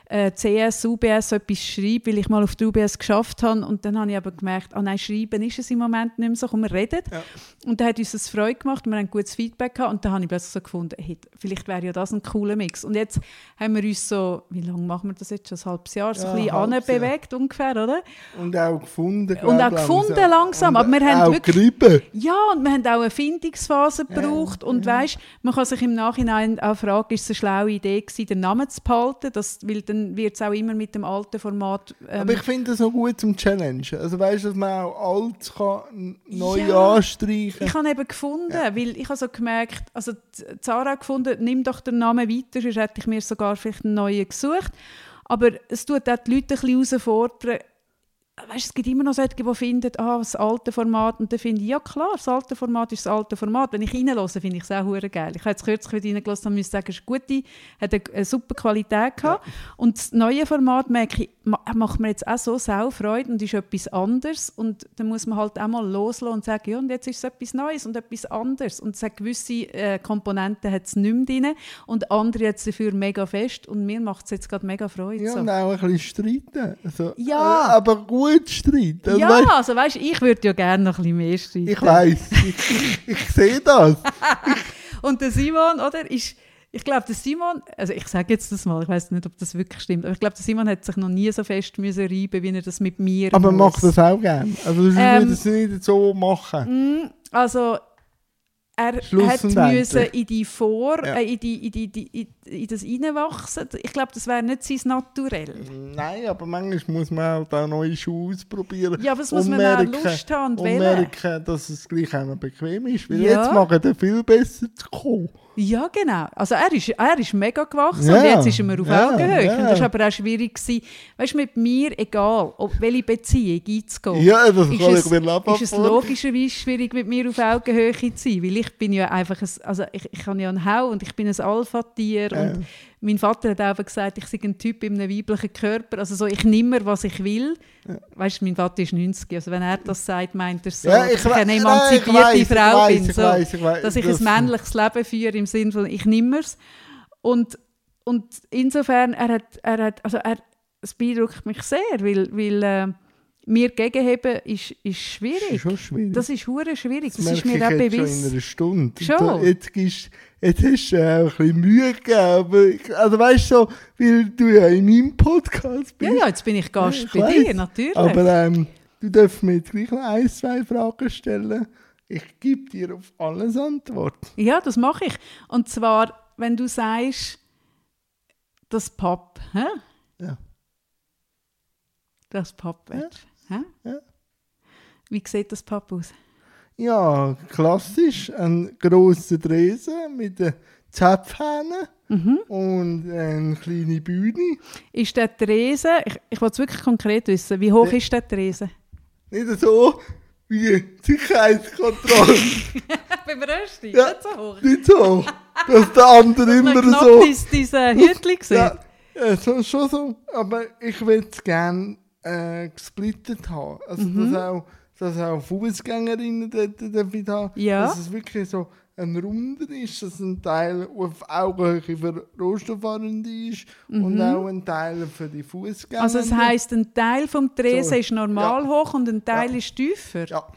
äh, CS, UBS etwas schreibe, weil ich mal auf der UBS geschafft habe und dann habe ich aber gemerkt, ah nein, schreiben ist es im Moment nicht mehr so, komm, wir reden. Ja. Und dann hat uns das Freude gemacht, wir haben gutes Feedback gehabt und dann habe ich plötzlich so gefunden, hey, vielleicht wäre ja das ein cooler Mix. Und jetzt haben wir uns so, wie lange machen wir das jetzt, schon ein halbes Jahr, so Ja, ein bisschen anbewegt ungefähr, oder? Und auch gefunden. Und auch gefunden langsam, Und aber wir haben auch wirklich- gerieben. Ja, und wir haben auch eine Findungsphase gebraucht. Und weißt, man kann sich im Nachhinein auch fragen, ist es eine schlaue Idee gewesen, den Namen zu behalten? Das, weil dann wird es auch immer mit dem alten Format. Ähm, Aber ich finde das auch gut zum Challenge. Also weißt du, dass man auch alt kann, neu Ja. anstreichen ich habe eben gefunden, weil ich habe so gemerkt, also Zara hat gefunden, nimm doch den Namen weiter, sonst hätte ich mir sogar vielleicht einen neuen gesucht. Aber es tut auch die Leute ein bisschen herausfordern. Weißt, es gibt immer noch solche, die finden, ah, das alte Format. Und dann finde ich, ja klar, das alte Format ist das alte Format. Wenn ich reinhöre, finde ich es auch geil. Ich habe jetzt kürzlich wieder reingelassen und muss sagen, es ist gute, hat eine, super Qualität gehabt. Und das neue Format, merke ich, ma- macht mir jetzt auch so sau Freude und ist etwas anderes. Und dann muss man halt auch mal loslassen und sagen, ja, und jetzt ist es etwas Neues und etwas anderes. Und es hat gewisse äh, Komponenten hat es nicht mehr drin und andere hat es dafür mega fest. Und mir macht es jetzt gerade mega Freude. Ja, so. und auch ein bisschen streiten. Also, Ja. äh, aber gut streiten. Also, Ja, weißt, also weißt, ich würde ja gerne noch ein bisschen mehr streiten. ich weiß, ich, ich, ich sehe das. [laughs] Und der Simon, oder, ist, ich glaube, der Simon, also ich sage jetzt das mal, ich weiß nicht, ob das wirklich stimmt, aber ich glaube, der Simon hat sich noch nie so fest müssen reiben, wie er das mit mir Aber muss. macht das auch gerne. Also ich Ähm, würde es nicht so machen. Mm, Also er Schluss hat und müssen endlich. in die Vor, Ja. äh, in, die, in, die, die, in, in das reinwachsen. Ich glaube, das wäre nicht sein Naturell. Nein, aber manchmal muss man halt auch neue Schuhe ausprobieren. Ja, aber das muss man auch merken- Lust haben und und merken, dass es gleich auch bequem ist. Weil Ja. jetzt machen die viel besser zu kommen. Ja, genau. Also er ist, er ist mega gewachsen Ja, und jetzt ist er mir auf ja, Augenhöhe. ja. Und das war aber auch schwierig. Gewesen. Weißt du, mit mir, egal, ob welche Beziehung einzugehen, Ja, das ist, es, ist es logischerweise schwierig, mit mir auf Augenhöhe zu sein. Weil ich bin ja einfach, ein, also ich, ich habe ja einen Hau und ich bin ein Alpha-Tier. Ja. Und mein Vater hat auch gesagt, ich sei ein Typ in einem weiblichen Körper. Also so, ich nehme mir, was ich will. Weißt du, mein Vater ist 90. Also wenn er das sagt, meint er so, Ja, ich dass ich eine nein, ich emanzipierte weiss, ich Frau weiss, bin. ich so ich weiss, dass ich das- ein männliches Leben führe im Sinne von, ich nehme es. Und, und insofern, er hat, er hat, also er, es beeindruckt mich sehr, weil, weil äh, mir gegenheben ist, ist Das ist schwierig. schon schwierig. Das ist hure schwierig, das, merke ist mir auch jetzt schon in bewusst. einer Stunde. Schon? Da- Jetzt, gibst, jetzt hast du äh, auch ein bisschen Mühe gegeben. Also weißt du, so, weil du ja in meinem Podcast bist. Ja, ja, jetzt bin ich Gast Ja, ich bei weiss. dir, natürlich. Aber ähm, du darfst mir jetzt gleich noch ein, zwei Fragen stellen. Ich gebe dir auf alles Antwort. Ja, das mache ich. Und zwar, wenn du sagst, das hä? Ja. Das Pub, Ja. Ja. Wie sieht das Pub aus? Ja, klassisch. Ein grosser Dresen mit den Zäpfhähnen Mhm. und eine kleine Bühne. Ist der Tresen, ich, ich will es wirklich konkret wissen, wie hoch Der- ist der Tresen? Nicht so wie die Sicherheitskontrolle. [laughs] Beim Rösti, Ja. nicht so hoch. Nicht so, dass der andere Man immer so. dies, diese Hütchen sieht. Ja, ja so, schon so. Aber ich würde es gerne äh, gesplittet haben. Also, Mhm. dass auch, dass auch Fußgängerinnen dort haben. Ja. Dass es wirklich so ein Runder ist, dass ein Teil auf Augenhöhe für Rohstofffahrende ist und auch ein Teil für die Fußgänger. Mhm. Also es heisst, ein Teil vom Tresen So, ist normal ja. hoch und ein Teil Ja. ist tiefer. Ja.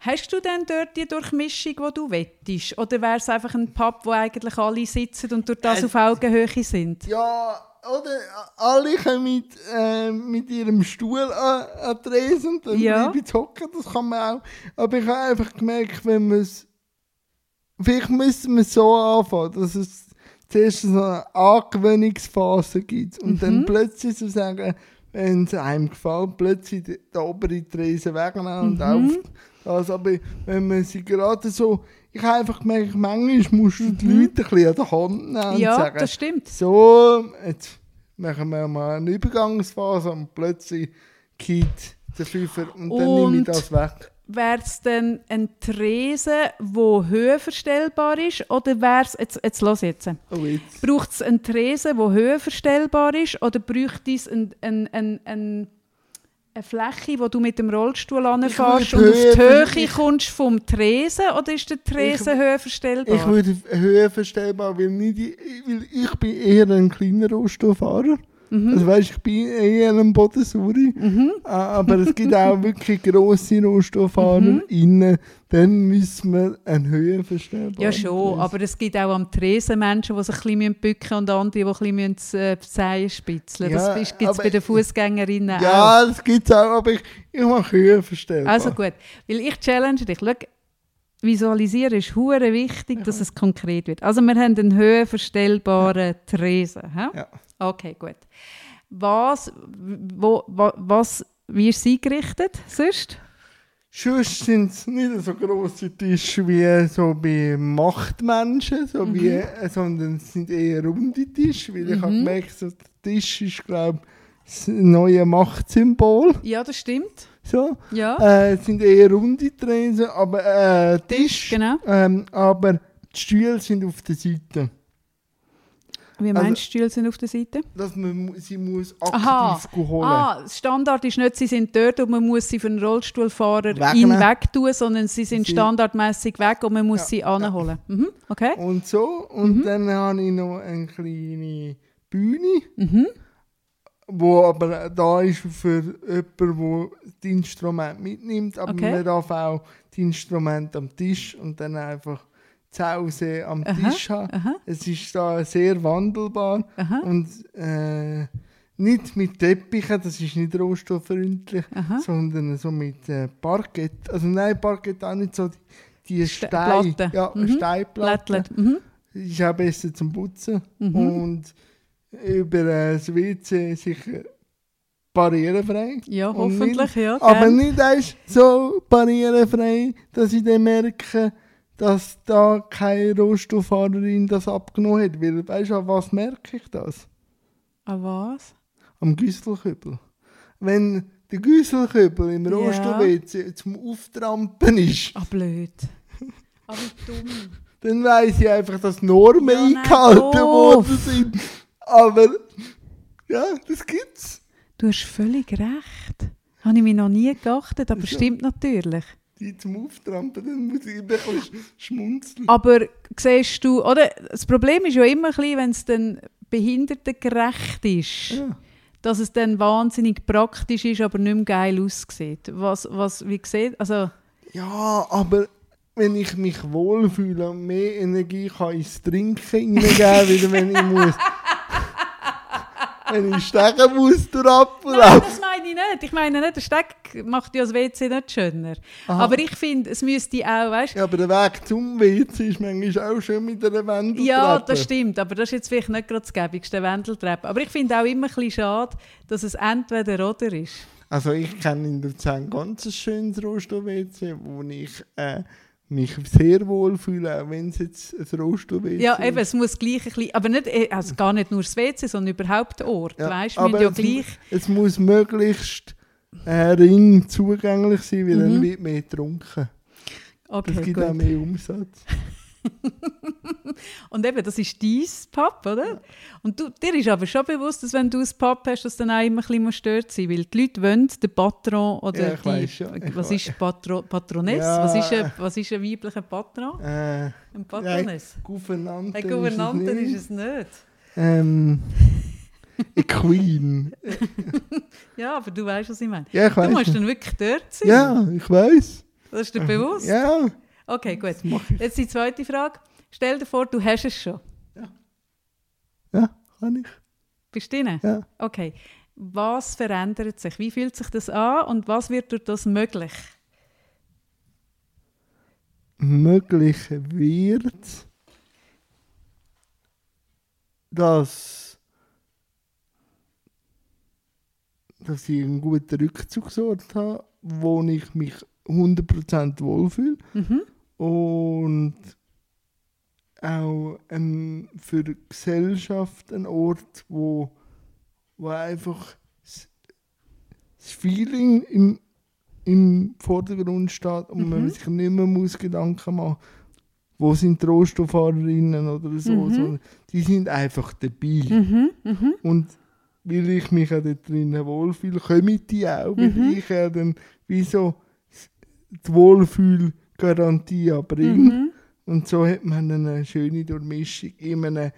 Hast du denn dort die Durchmischung, die du wettest? Oder wäre es einfach ein Pub, wo eigentlich alle sitzen und durch das Äh, auf Augenhöhe sind? Ja, oder alle kommen mit, äh, mit ihrem Stuhl an, an die Tresen und dann Ja. bleibe ich hocken, das kann man auch. Aber ich habe einfach gemerkt, wenn man es. Vielleicht müssen wir es so anfangen, dass es zuerst so eine Angewöhnungsphase gibt und Mhm. dann plötzlich so sagen, wenn es einem gefällt, plötzlich die, die obere Tresen wegnehmen und Mhm. auf das. Aber wenn man sie gerade so. Ich habe einfach gemerkt, manchmal musst du die Leute ein bisschen an der Hand nehmen und Mhm. Ja, sagen, das stimmt. so, jetzt machen wir mal eine Übergangsphase und plötzlich geht der Fünfer und dann nehme ich Und- das weg. wäre es dann ein Tresen, der höhenverstellbar ist? Oder wäre es, jetzt, jetzt los jetzt, Oh, jetzt. braucht es einen Tresen, der höhenverstellbar ist? Oder braucht es ein, ein, ein, ein, eine Fläche, wo du mit dem Rollstuhl anfährst und auf die Höhe- Höhe kommst vom Tresen? Oder ist der Tresen höhenverstellbar? Ich würde höhenverstellbar, weil, nicht, weil ich bin eher ein kleiner Rohstofffahrer. Mhm. Also weißt, ich bin eher ein Bodensuri. Ah, Aber es gibt auch wirklich grosse Rohstofffahrer innen. Dann müssen wir einen höhenverstellbaren Ja, schon, aber es gibt auch am Tresen Menschen, die sich ein bisschen bücken und andere, die ein bisschen äh, spitzeln Ja, Das gibt es bei den Fußgängerinnen auch. Ja, das gibt es auch, aber ich, ich mache höhenverstellbar. Also gut, weil ich challenge dich. Schau, visualisieren ist hure wichtig, dass es konkret wird. Also wir haben einen höhenverstellbaren Tresen. Ja. Okay, gut. Was, wo, wo, was, wie ist es eingerichtet sonst? Sonst sind es nicht so grosse Tische wie so bei Machtmenschen, so Mhm. wie, sondern es sind eher runde Tische, weil ich habe gemerkt, so, der Tisch ist, glaube das neue Machtsymbol. Ja, das stimmt. So. Ja, Äh, es sind eher runde Tresen, aber äh, Tisch, genau. ähm, aber die Stühle sind auf der Seite. Wie also- meinst du, Stühle sind auf der Seite? Dass man sie muss aktiv Aha. holen Ah, das Standard ist nicht, sie sind dort und man muss sie für einen Rollstuhlfahrer Wegnehmen. ihn wegtun, sondern sie sind Sie- standardmäßig weg und man muss Ja, sie ja. anholen. Mhm, okay. Und so. Und Mhm. dann habe ich noch eine kleine Bühne. Mhm. wo aber da ist für jemanden, der das Instrument mitnimmt, aber Okay. man darf auch die Instrumente am Tisch und dann einfach zu Hause am Aha, Tisch haben. aha. Es ist da sehr wandelbar Aha. und äh, nicht mit Teppichen, das ist nicht rohstofffreundlich, Aha. sondern so mit äh, Parkett. Also nein, Parkett auch nicht so die, die Ste- ja, Mhm. Steinplatte. Mhm. Ist auch besser zum Putzen. Mhm. Und über äh, das WC sicher barrierefrei. Ja, hoffentlich, ja. Aber gern. nicht erst so barrierefrei, dass ich dann merke, dass da keine Rohstofffahrerin das abgenommen hat. Weil, weißt du, an was merke ich das? Ah, was? Am Güsselkübel. Wenn der Güsselkübel im Ja. Rohstoff-WC zum Auftrampen ist, Ah, blöd. [laughs] Wie dumm. dann weiss ich einfach, dass Normen Ja, eingehalten worden sind. Aber ja, das gibt's. Du hast völlig recht. Habe ich mir noch nie geachtet, aber Wieso? stimmt natürlich. Die zum Auftrampen, dann muss ich ein bisschen schmunzeln. Aber siehst du, oder? Das Problem ist ja immer wenn es dann behindertengerecht ist, Ja. dass es dann wahnsinnig praktisch ist, aber nicht mehr geil aussieht. Was, was, wie sieht, also, ja, aber wenn ich mich wohlfühle und mehr Energie kann ins Trinken wieder wenn ich muss. [laughs] wenn ich stecken muss durch Nein, Apfelapfel. das meine ich nicht. Ich meine nicht, der Steck macht ja das WC nicht schöner. Aha. Aber ich finde, es müsste auch, weißt Ja, aber der Weg zum WC ist manchmal auch schön mit einer Wendeltreppe. Ja, das stimmt, aber das ist jetzt vielleicht nicht gerade das gäbigste Wendeltreppe. Aber ich finde auch immer ein bisschen schade, dass es entweder oder ist. Also ich kenne in Luzern ganz ein schönes Rohstoff-WC, wo ich äh, mich sehr wohl fühle, auch wenn es jetzt ein Rohstoff-WC Ja, eben, es muss gleich ein bisschen, aber nicht, äh, also gar nicht nur das WC, sondern überhaupt der Ort, Ja, weißt aber ja es, gleich... es muss möglichst äh, ring zugänglich sein, weil Mhm. dann wird mehr getrunken. Das Okay, gibt auch gut. mehr Umsatz. [laughs] [laughs] Und eben, das ist dein Pub, oder? Und du, dir ist aber schon bewusst, dass wenn du ein Pub hast, dass dann auch immer ein bisschen stört sein weil die Leute wollen den Patron oder Ja, die... weiss schon, ich was weiss. ist Patro, Patroness? Ja. Was, ist ein, was ist ein weiblicher Patron? Äh, Ein Patroness? Gouvernante Ein Gouvernante ist es ist nicht. es nicht. Ähm, eine Queen. [laughs] Ja, aber du weißt, was ich meine. Ja, ich Du musst dann wirklich dort sein. Ja, ich weiß. Das ist dir bewusst? Ja, Okay, gut. Jetzt die zweite Frage. Stell dir vor, du hast es schon. Ja, kann ich. Bist du drin? Ja. Okay. Was verändert sich? Wie fühlt sich das an und was wird durch das möglich? möglich wird, dass, dass ich einen guten Rückzugsort habe, wo ich mich 100% wohlfühle Mhm. Und auch ein, für die Gesellschaft ein Ort, wo, wo einfach das, das Feeling im, im Vordergrund steht und man Mhm. sich nicht mehr muss Gedanken machen wo sind die Rohstofffahrerinnen oder so, Mhm. sondern die sind einfach dabei. Mhm, mhm. Und weil ich mich auch dort drinnen wohlfühle, kommen die auch, weil Mhm. ich ja dann wie so die Wohlfühlgarantie erbringe. Mhm. Und so hat man eine schöne Durchmischung in einer,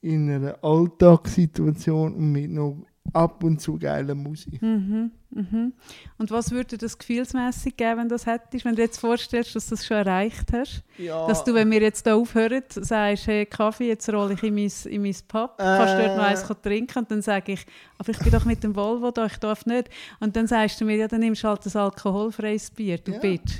in einer Alltagssituation und mit noch ab und zu geiler Musik. Mhm, mhm. Und was würde das gefühlsmäßig geben, wenn du das hättest, wenn du dir jetzt vorstellst, dass du das schon erreicht hast? Ja, Dass du, wenn wir jetzt hier aufhören, sagst, hey Kaffee, jetzt rolle ich in mein, in mein Pub, kannst du dort noch Äh. eins trinken? Und dann sage ich, aber ich bin doch mit dem Volvo da, ich darf nicht. Und dann sagst du mir, ja, dann nimmst du halt ein alkoholfreies Bier, du Ja. Bitch.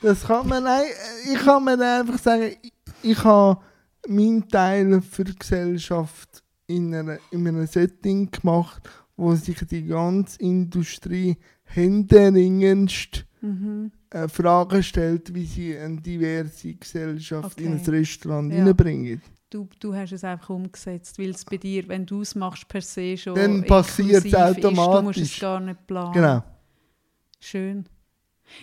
Das kann man, nein, ich kann mir einfach sagen, ich, ich habe meinen Teil für die Gesellschaft in, einer, in einem Setting gemacht, wo sich die ganze Industrie händeringend Mhm. äh, Fragen stellt, wie sie eine diverse Gesellschaft in Okay. ein Restaurant Ja. reinbringen. Du, du hast es einfach umgesetzt, weil es bei dir, wenn du es machst, per se schon Dann passiert's inklusiv Ist, du musst automatisch. es gar nicht planen. Genau. Schön.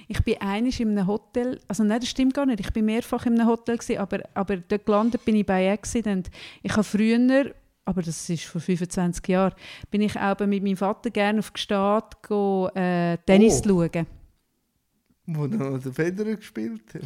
Ich bin einig in einem Hotel, also nein, das stimmt gar nicht, ich bin mehrfach in einem Hotel gewesen, aber, aber dort gelandet bin ich bei Accident. Ich habe früher, aber das ist vor 25 Jahren, bin ich auch mit meinem Vater gerne auf Gstaad go, äh, Tennis Oh. schauen. Wo noch der Federer gespielt hat.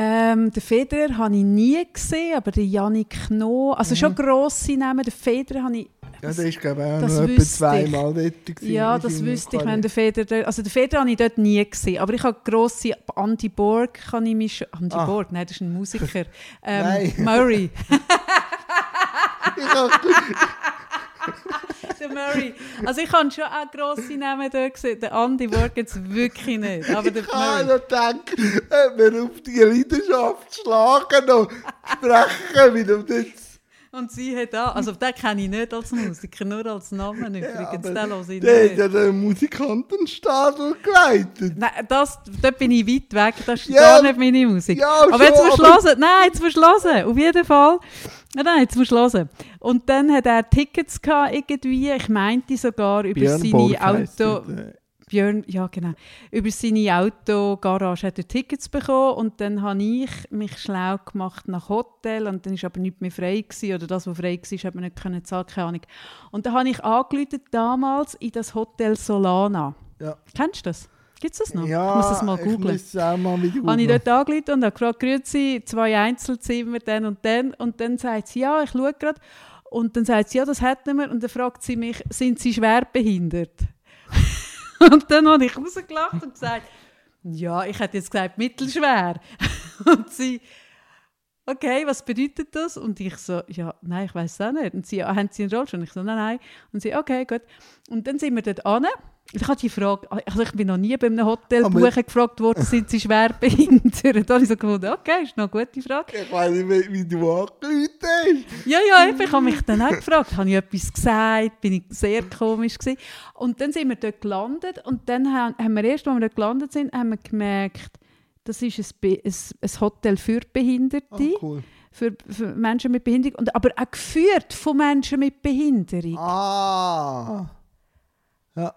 Ähm, den Federer habe ich nie gesehen, aber den Yannick Noh, also schon grosse Namen, den Federer habe ich Ja, der ist glaube ich auch noch etwa zweimal dort. Ja, das wüsste ich, wenn der Feder dort, also der Feder habe ich dort nie gesehen, aber ich habe grosse, Andy Borg kann ich mich, Andy Ah. Borg, nein, das ist ein Musiker, [laughs] ähm, Murray, [laughs] Ich hab- [laughs] der Murray, also ich habe schon auch grosse Namen dort gesehen, der Andy Borg jetzt wirklich nicht, aber der Ich habe Murray, noch gedacht, ob wir auf die Leidenschaft schlagen noch sprechen, wie du jetzt. und sie hat auch, also den kenne ich nicht als Musiker, nur als Namen übrigens, aber den ich Der hat ja den Musikantenstadel geleitet. Nein, das, dort bin ich weit weg, das ist Ja, gar nicht meine Musik. ja, aber jetzt schon, musst du aber-. Nein, jetzt hören. Auf jeden Fall. Nein, nein, jetzt musst du hören. Und dann hat er Tickets gehabt, irgendwie. Ich meinte sogar über Björn seine Auto... Björn, ja genau. Über seine Autogarage hat er Tickets bekommen und dann habe ich mich schlau gemacht nach Hotel und dann ist aber nicht mehr frei gewesen, oder das, was frei war, hat man nicht können zahlen, keine Ahnung. Und dann habe ich angerufen damals in das Hotel Solana. Ja. Kennst du das? Gibt es das noch? Ja, ich muss das mal Ich googeln. es auch mal wieder Habe ich dort angerufen und habe gefragt, grüezi, zwei Einzelzimmer, dann und dann. Und dann sagt sie, ja, ich schaue gerade. Und dann sagt sie, ja, das hätten wir. Und dann fragt sie mich, sind Sie schwerbehindert? [laughs] und dann habe ich rausgelacht und gesagt, ja, ich hätte jetzt gesagt, mittelschwer. [laughs] und sie, okay, was bedeutet das? Und ich so, ja, nein, ich weiß es auch nicht. Und sie, ah, haben Sie einen Rollstuhl? Und ich so, nein, nein. Und sie, okay, gut. Und dann sind wir dort an. Ich habe die Frage, also ich bin noch nie bei einem Hotel Aber- buchen gefragt worden, [laughs] sind Sie schwerbehindert? Da habe ich so gefunden, okay, ist noch eine gute Frage. Ich weiß nicht, wie, du angerufen hast. Ja, ja, eben, ich habe mich dann auch gefragt, habe ich etwas gesagt, bin ich sehr komisch gewesen. Und dann sind wir dort gelandet und dann haben, wir erst, als wir dort gelandet sind, haben wir gemerkt, das ist ein, ein, ein Hotel für Behinderte, Ah, cool. für, für Menschen mit Behinderung, und, aber auch geführt von Menschen mit Behinderung. Ah. Ja,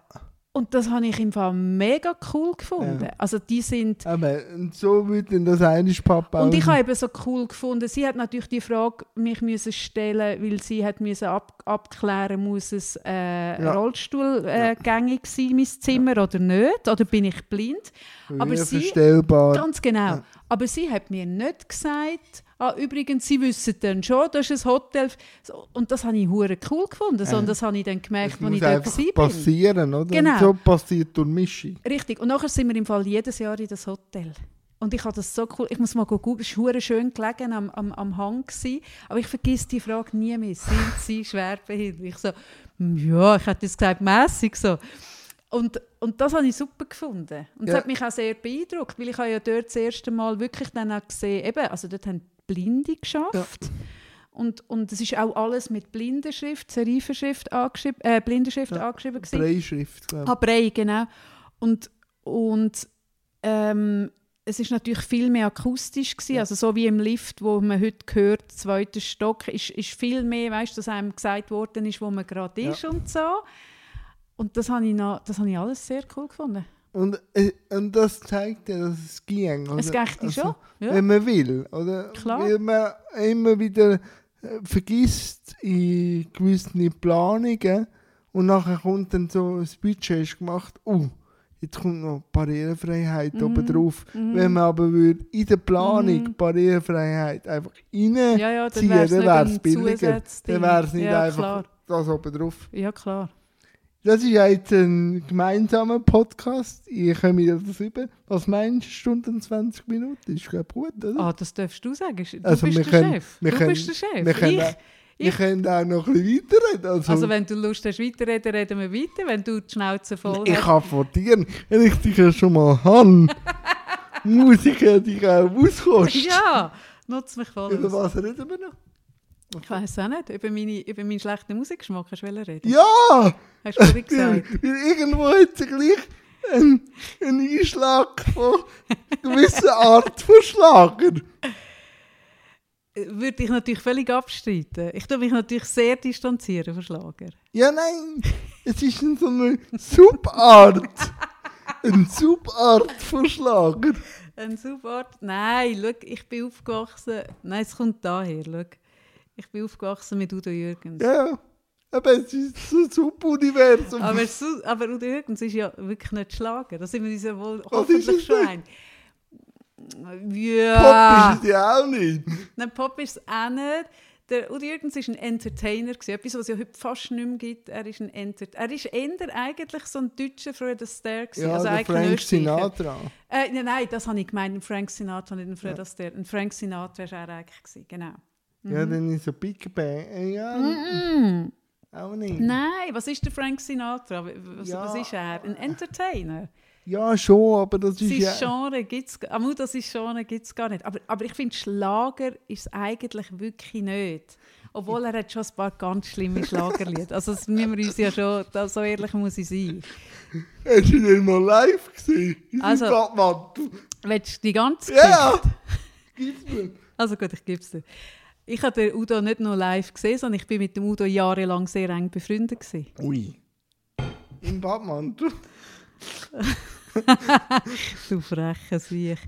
Und das habe ich im Fall mega cool gefunden. Ja. Also die sind... aber so denn das eine Papa Und ich habe eben so cool gefunden, sie hat natürlich die Frage mich müssen stellen, weil sie hat müssen ab, abklären, muss es äh, Ja. Rollstuhl äh, sein, mein Zimmer oder nicht, oder bin ich blind? aber Wie sie- verstellbar. Ganz genau. Ja. Aber sie hat mir nicht gesagt, ah, übrigens, sie wissen dann schon, das ist ein Hotel. So, Und das habe ich hure cool gefunden, sondern das habe ich dann gemerkt, Das als ich dort war. bin. passieren, oder? Genau. Und so passiert durch Mischung. Richtig. Und nachher sind wir im Fall jedes Jahr in das Hotel. Und ich habe das so cool, ich muss mal googeln, es war schön gelegen am, am, am Hang. Gewesen, aber ich vergesse die Frage nie mehr. Sind sie [laughs] schwerbehindert? Ich so, «Hm, ja, ich hätte jetzt gesagt, mässig so. Und, und das habe ich super gefunden. Und das Ja. hat mich auch sehr beeindruckt, weil ich habe ja dort das erste Mal wirklich dann auch gesehen, eben, also dort haben Blinde geschafft. Und, und es ist auch alles mit Blindenschrift, Serifenschrift angeschrieben, äh, Blindenschrift Ja. angeschrieben. Breischrift, glaube Ah, Brei, genau. Und, und ähm, es ist natürlich viel mehr akustisch gewesen, also so wie im Lift, wo man heute hört, zweiter Stock, ist, ist viel mehr, weißt, dass einem gesagt worden ist, wo man gerade Ja. ist und so. Und das habe ich, noch, das habe ich alles sehr cool gefunden. Und, äh, und das zeigt ja, dass es ging. Es oder? geht Also, schon. Ja. Wenn man will. Oder? Klar. Weil man immer wieder äh, vergisst in gewissen Planungen und nachher kommt dann so ein Budget ist gemacht, oh, jetzt kommt noch Barrierefreiheit Mhm. oben drauf. Mhm. Wenn man aber würde in der Planung Mhm. Barrierefreiheit einfach rein ja, ja, dann wäre es billiger. Dann wäre es nicht ja, einfach Klar. das oben drauf. Ja, klar. Das ist ja jetzt ein gemeinsamer Podcast. Ich komme wieder das über. Was meinst du, Stunde und 20 Minuten? Ist glaube gut, oder? Ah, das darfst du sagen. Du Also bist der können- Chef. du können- bist der Chef. wir können ich, auch- Wir ich- können auch noch ein bisschen weiterreden. Also, also wenn du Lust hast, weiterreden, reden wir weiter. Wenn du die Schnauze voll ich hast. kann von dir, wenn ich dich ja schon mal habe, [laughs] muss ich ja dich auch auskosten. Ja, nutz mich voll Über was reden wir noch? Ich weiß auch nicht. Über, meine, über meinen schlechten Musikgeschmack hast du reden? Ja! Hast du vorhin gesagt. irgendwo hat sich gleich ein, ein Einschlag von gewisser Art von Schlager. Würde ich natürlich völlig abstreiten. Ich tue mich natürlich sehr distanzieren von Schlager. Ja, nein, es ist so eine Subart. Eine Subart von Schlager. Ein super. Nein, schau, ich bin aufgewachsen. Nein, es kommt daher. Schau. Ich bin aufgewachsen mit Udo Jürgens. Ja, aber es ist so ein Subuniversum. Aber, so, aber Udo Jürgens ist ja wirklich nicht Schlager. Da sind wir uns ja wohl hoffentlich schon ein. Ja. Pop ist es ja auch nicht. Nein, Pop ist es auch nicht. Der Udo Jürgens war ein Entertainer. Gewesen. Etwas, was es ja heute fast nicht mehr gibt. Er ist ein Enter er ist eher eigentlich so ein deutscher Fred Astaire. gewesen. Ja, also der Frank. Sinatra. Äh, nein, nein, das habe ich gemeint. Ein Frank Sinatra, nicht ein Fred Astaire. Ein Frank Sinatra war er eigentlich. Gewesen. Genau. Ja, dann ist so Big Bang. Ja, Mm. auch nicht. Nein, was ist der Frank Sinatra? Was, Ja. was ist er? Ein Entertainer? Ja, schon, aber das ist Sein ja... Genre gibt es Amul, das ist Genre gibt's gar nicht. Aber, aber ich finde, Schlager ist es eigentlich wirklich nicht. Obwohl er hat schon ein paar ganz schlimme [laughs] Schlagerlieder. Also das müssen wir uns ja schon, da, so ehrlich muss ich sein. Hast du den mal live gesehen? In Also- seinem Badmantel? Willst du die ganze Ja! Gib's mir. Also gut, ich gebe es dir. Ich habe den Udo nicht nur live gesehen, sondern ich bin mit dem Udo jahrelang sehr eng befreundet. Gewesen. Ui. Im Badmantel? [laughs] Du freche Siech.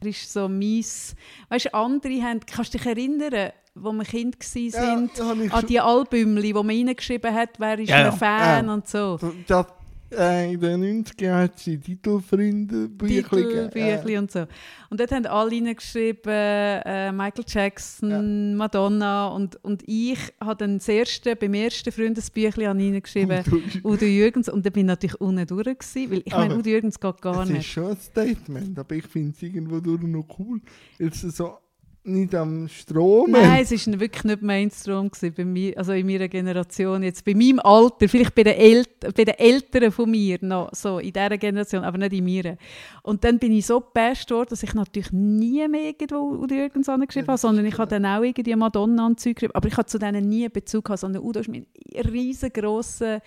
Er ist so mies. Weißt du, andere haben, kannst du dich erinnern, wo wir Kind waren, Ja, ich an schon- die Albümli, wo man reingeschrieben hat, wer ist Ja, ein Fan Ja. und so. Das, in den 90ern hat sie Titelfreunde Bücher Titelbüchli und so. Und dort haben alle reingeschrieben, äh, Michael Jackson, Madonna und, und ich habe dann das erste, beim ersten Freundesbüchli reingeschrieben, Udo Jürgens. Und dann bin ich natürlich unten durch gewesen, weil ich meine, Udo Jürgens geht gar Das ist nicht. schon ein Statement, aber ich finde es irgendwo durch noch cool, weil es so nicht am Strom Nein, es war wirklich nicht Mainstream gewesen, bei mir, also in meiner Generation jetzt. Bei meinem Alter, vielleicht bei den, El bei den Eltern von mir noch, so in dieser Generation, aber nicht in mir. Und dann bin ich so gepasst worden, dass ich natürlich nie mehr irgendwo Udo Jürgens angeschrieben habe, sondern ich habe dann auch irgendwie Madonna anzüge geschrieben. Aber ich habe zu denen nie Bezug gehabt, sondern Udo war mein riesengroßer,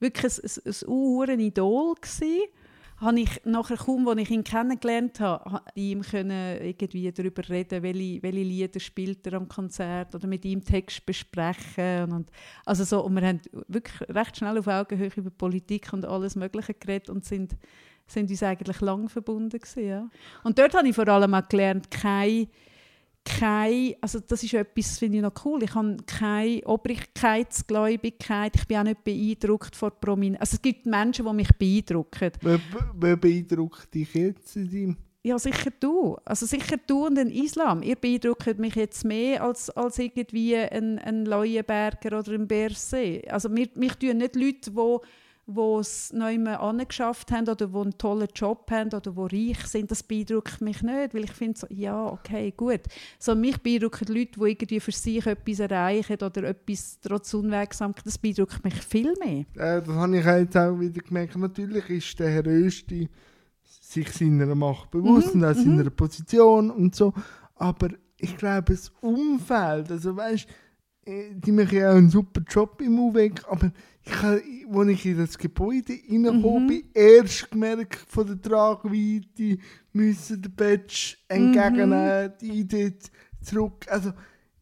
wirklich ein, ein, ein Idol gewesen habe ich nachher kaum, als ich ihn kennengelernt habe, ihm können irgendwie darüber reden, welche, welche Lieder spielt er am Konzert oder mit ihm Text besprechen und also so und wir haben wirklich recht schnell auf Augenhöhe über Politik und alles Mögliche geredet und sind sind uns eigentlich lang verbunden gewesen, ja. Und dort habe ich vor allem auch gelernt, keine kein, also das ist etwas, finde ich noch cool. Ich habe keine Obrigkeitsgläubigkeit. Ich bin auch nicht beeindruckt von Prominenz. Also es gibt Menschen, die mich beeindrucken. Wer, wer beeindruckt dich jetzt in deinem... Ja, sicher du. Also sicher du und den Islam. Ihr beeindruckt mich jetzt mehr als, als irgendwie ein, ein Leuenberger oder ein Berset. Also mir, mich tun nicht Leute, die die es neu angeschafft haben oder die einen tollen Job haben oder die reich sind, das beeindruckt mich nicht, weil ich finde so, ja, okay, gut. So, mich beeindrucken Leute, die irgendwie für sich etwas erreichen oder etwas trotz Unwegsamkeit, das beeindruckt mich viel mehr. Äh, das habe ich jetzt auch wieder gemerkt. Natürlich ist der Herr Östi sich seiner Macht bewusst Mhm, und auch seiner Position und so. Aber ich glaube, das Umfeld, also weißt äh, die machen ja auch einen super Job im UWEG, aber ich habe, als ich in das Gebäude reingekommen Mhm. bin, erst gemerkt von der Tragweite, müssen den Badge entgegennehmen, Mhm. die Idee zurück. Also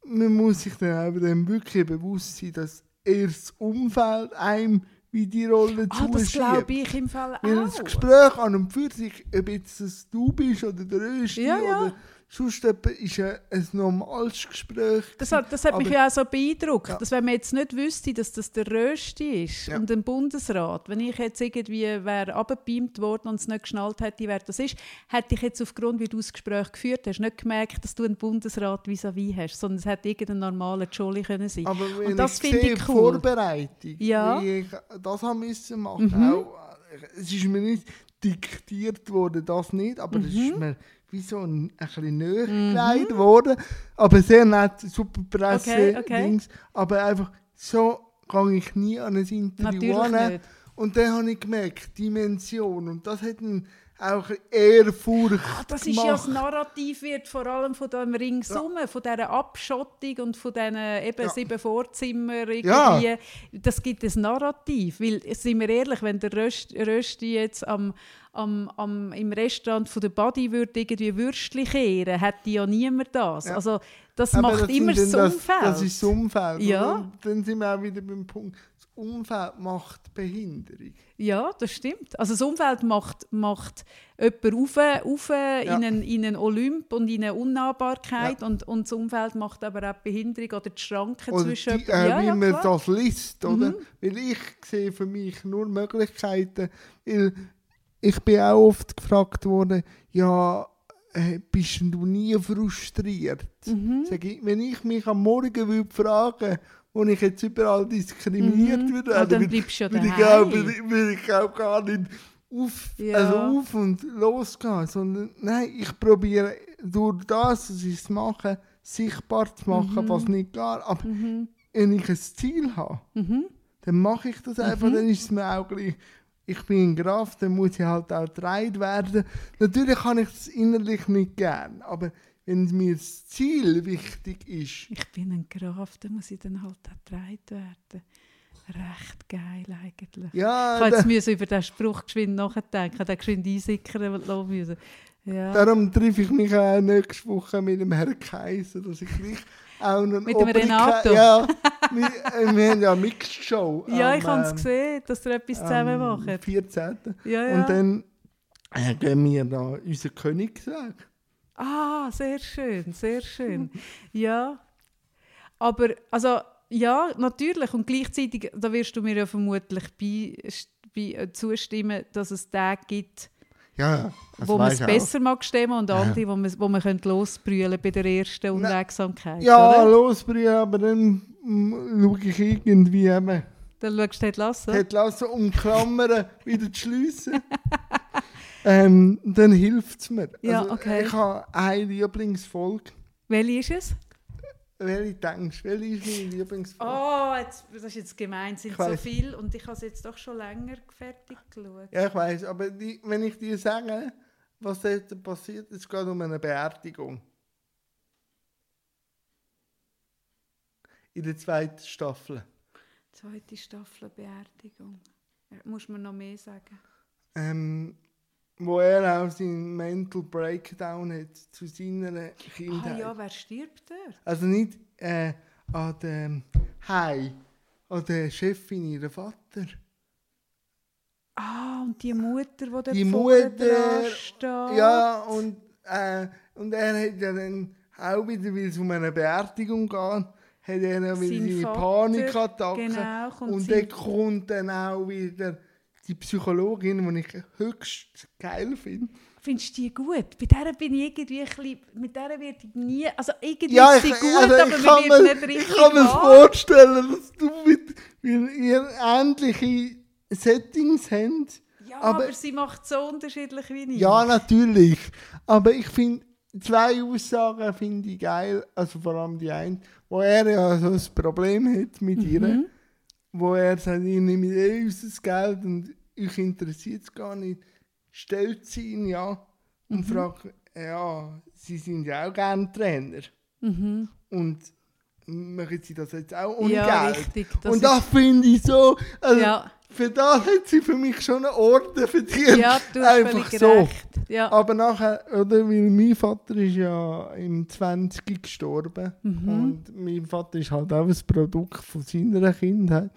man muss sich dann auch dem wirklich bewusst sein, dass erst das Umfeld einem wie die Rolle Ah, das zuschiebt. glaube ich im Fall Weil auch. das Gespräch an und für sich, ob jetzt das du bist oder der Rösti Ja, ja. oder sonst ist ein, ein normales Gespräch. Das hat, das hat mich ja auch so beeindruckt, Ja. dass wenn man jetzt nicht wüsste, dass das der Rösti ist Ja. und ein Bundesrat, wenn ich jetzt irgendwie wäre abgebeamt worden und es nicht geschnallt hätte, wer das ist, hätte ich jetzt aufgrund, wie du das Gespräch geführt hast, nicht gemerkt, dass du einen Bundesrat vis-à-vis hast, sondern es hätte irgendein normaler Jolly können sein. Aber wenn Und das finde ich cool. Vorbereitung, Ja. wie ich das haben müssen machen, Mhm. auch, es ist mir nicht diktiert worden, das nicht, aber es Mhm. ist mir wie so ein, ein bisschen näher gelegt worden. Aber sehr nett, super Presse, Okay, okay. Dings, aber einfach so gehe ich nie an ein Interview an. Und dann habe ich gemerkt, Dimension, und das hat ihn auch Ehrfurcht Ah, das ist ja das gemacht. Narrativ wird vor allem von dem Ringsum, von dieser Abschottung und von diesen eben Ja. sieben Vorzimmer irgendwie. Ja. Das gibt ein Narrativ. Weil, sind wir ehrlich, wenn der Röst, Rösti jetzt am, am, am, im Restaurant von der Body würde irgendwie Würstchen kehren, hätte ja niemand das. Ja. Also das Aber macht das immer das Umfeld. Das ist das Umfeld. Ja. Und dann sind wir auch wieder beim Punkt, das Umfeld macht Behinderung. Ja, das stimmt. Also das Umfeld macht, macht jemanden rauf, rauf in, einen, in einen Olymp und in eine Unnahbarkeit und, und das Umfeld macht aber auch die Behinderung oder die Schranken Oder zwischen die, äh, ja, wie ja, man. Mhm. das liest, oder? Weil ich sehe für mich nur Möglichkeiten, weil ich bin auch oft gefragt worden, ja, äh, bist du nie frustriert? Mhm. Sag ich, wenn ich mich am Morgen würde fragen, wo ich jetzt überall diskriminiert Mhm. würde, Ah, dann würde- bleibst du ja würde ich, auch, würde, würde ich auch gar nicht auf, Ja. also auf und losgehen, sondern nein, ich probiere durch das, was ich mache, sichtbar zu machen, was nicht geht. Aber Mhm. wenn ich ein Ziel habe, Mhm. dann mache ich das einfach, dann ist es mir auch gleich. Ich bin in Kraft, dann muss ich halt auch getragen werden. Natürlich kann ich es innerlich nicht gern, aber wenn mir das Ziel wichtig ist, Ich bin ein Graf, da muss ich dann halt auch getragen werden. Recht geil eigentlich. ja, Ich habe jetzt über diesen Spruch geschwind nachdenken, den geschwind einsickern lassen müssen. Ja. darum treffe ich mich auch nächste Woche mit dem Herrn Kaiser, dass ich gleich auch noch Mit dem Renato? Ja, wir, äh, wir haben ja eine Mixed-Show. [laughs] ja, ich habe es ähm, gesehen, dass ihr etwas zusammen am macht. 14. Ja, ja. Und dann äh, gehen wir da unseren Königsweg. Ah, sehr schön, sehr schön. Ja, aber also ja, natürlich und gleichzeitig, da wirst du mir ja vermutlich bei, bei, äh, zustimmen, dass es Tage gibt, Ja, das wo man es auch. besser mag stemmen und andere, wo man, wo man könnte losbrüllen bei der ersten Unwegsamkeit. Ja, oder? losbringen, aber dann mm, schaue ich irgendwie eben, Dann schaust du dort lassen. um Klammern wieder zu schliessen. [laughs] ähm, dann hilft es mir. Ja, also, okay. Ich habe eine Lieblingsfolge. Welche ist es? Welche denkst du? Welche ist meine Lieblingsfolge? Oh, jetzt, das ist jetzt gemein, es sind so weiss. viel und ich habe es jetzt doch schon länger fertig geschaut. Ja, ich weiß, aber die, wenn ich dir sage, was dort passiert, es geht um eine Beerdigung. In der zweiten Staffel. Zweite Staffel Beerdigung. Muss man noch mehr sagen? Ähm, wo er auch seinen Mental Breakdown hat zu seiner Ah Kindheit. ja, wer stirbt dort? Also nicht äh, an dem Hai, an der Chefin, ihrer Vater. Ah, und die Mutter, die dort Die Mutter, steht. Ja, und, äh, und er hat ja dann auch wieder, weil es um eine Beerdigung geht, hat er wieder Sein seine Vater, Panikattacke. Genau, und dann kommt dann auch wieder die Psychologin, die ich höchst geil finde. Findest du die gut? Bei der bin ich irgendwie ein bisschen, mit der werde ich nie, also irgendwie Ja, ist sie ich, gut, also aber ich, kann mir, nicht richtig ich kann mir vorstellen, dass du mit, weil ihr ähnliche Settings habt. Ja, aber- aber, sie macht so unterschiedlich wie ich. Ja, natürlich. Aber ich finde, zwei Aussagen finde ich geil. Also vor allem die eine, wo er ja so ein Problem hat mit Mhm. ihr. Wo er sagt, ich nehme eh unser Geld und euch interessiert es gar nicht. Stellt sie ihn ja und Mhm. fragt, ja, sie sind ja auch gerne Trainer. Mhm. Und machen sie das jetzt auch ohne ja Geld? richtig. Das und das finde ich so, also ja, für das hat sie für mich schon einen Orden verdient. ja, du hast Einfach völlig so. recht. Ja. Aber nachher, oder, weil mein Vater ist ja im 20 gestorben Mhm. und mein Vater ist halt auch ein Produkt von seiner Kindheit.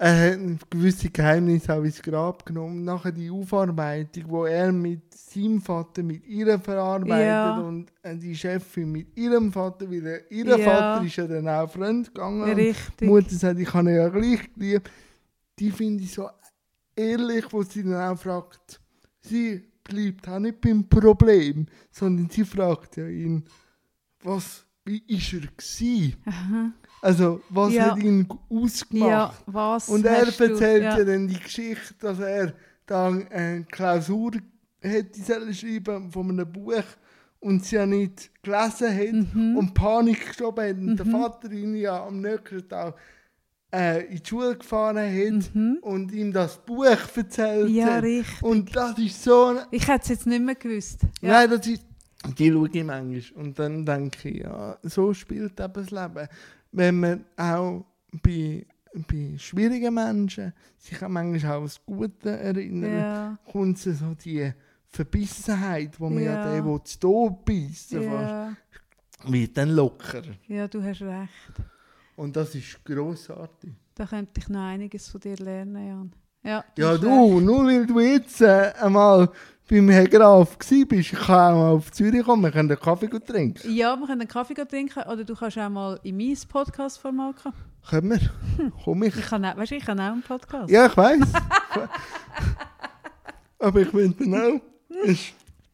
Er hat gewisse Geheimnisse auch ins Grab genommen. Nachher die Aufarbeitung, wo er mit seinem Vater, mit ihr verarbeitet Ja. und äh, die Chefin mit ihrem Vater, weil er, ihr Ja. Vater ist ja dann auch fremd gegangen. Die Richtig. Mutter sagt, ich habe ihn ja gleich geliebt. Die finde ich so ehrlich, wo sie dann auch fragt. Sie bleibt auch nicht beim Problem, sondern sie fragt ja ihn, was, wie ist er gewesen? Aha. Also, was Ja. hat ihn ausgemacht? Ja, was Und er erzählt ja. ja. dann die Geschichte, dass er dann eine Klausur hätte schreiben von einem Buch und sie ja nicht gelesen hat Mhm. und Panik geschoben hat und der Mhm. Vater ihn ja am nächsten Tag äh, in die Schule gefahren hat Mhm. und ihm das Buch erzählt Ja, hat. richtig. Und das ist so ein... Ich hätte es jetzt nicht mehr gewusst. Ja. Nein, das ist... Die schaue ich manchmal und dann denke ich, ja, so spielt eben das Leben. Wenn man auch bei, bei schwierigen Menschen sich auch manchmal auch an das Gute erinnern, Ja. kommt so die Verbissenheit, wo man ja, Ja. den will, zu Tod beißen Ja. fast, wird dann lockerer. ja, du hast recht. Und das ist grossartig. Da könnte ich noch einiges von dir lernen, Jan. Ja, Ja, du, nur weil du jetzt äh, einmal beim Herr Graf ich kann auch mal auf Zürich kommen, wir können einen Kaffee gut trinken. Ja, wir können einen Kaffee gehen trinken oder du kannst auch mal in mein Podcast-Format kommen. Können wir? Komm ich? Ich kann auch, weißt, du, ich habe auch einen Podcast. Ja, ich weiß. [laughs] Aber ich will dann auch ein,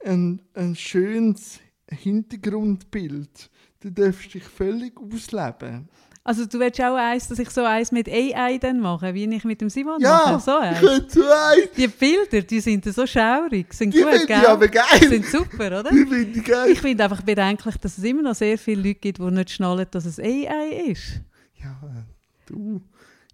ein, ein schönes Hintergrundbild. Du darfst dich völlig ausleben. Also du willst auch eins, dass ich so eins mit AI dann mache, wie ich mit dem Simon Ja, mache. So ich eins. könnte so eins. Die Bilder, die sind so schaurig, sind Die gut, gell? ich aber geil. sind super, oder? Die finde ich geil. Ich finde einfach bedenklich, dass es immer noch sehr viele Leute gibt, die nicht schnallen, dass es AI ist. Ja, du.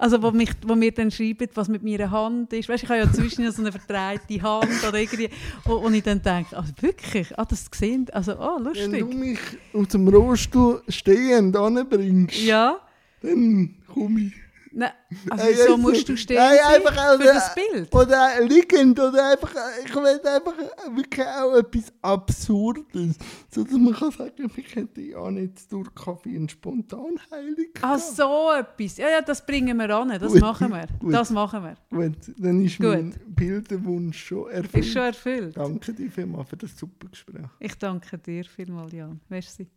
Also, wo, mich, wo mir dann schreiben, was mit meiner Hand ist. Weißt, ich habe ja zwischen so eine verdrehte Hand oder irgendwie, wo, wo ich dann denke, ah, wirklich, ah, das gesehen, also, oh, Wenn du lustig. mich aus dem Rollstuhl stehend anbringst, Ja, dann komme ich. Nein, also Ey, wieso musst du stehen nein, sein einfach für das Bild? Oder liegend, oder einfach, ich will einfach wirklich auch etwas Absurdes. So dass man kann sagen, ich hätte ja nicht durch Kaffee eine Spontanheilung gehabt. so etwas. Ja, ja, das bringen wir an, das Gut, machen wir. gut. Das machen wir. Gut, dann ist Gut. mein Bilderwunsch schon erfüllt. Ist schon erfüllt. Danke dir vielmals für das super Gespräch. Ich danke dir vielmals, Jan. Merci.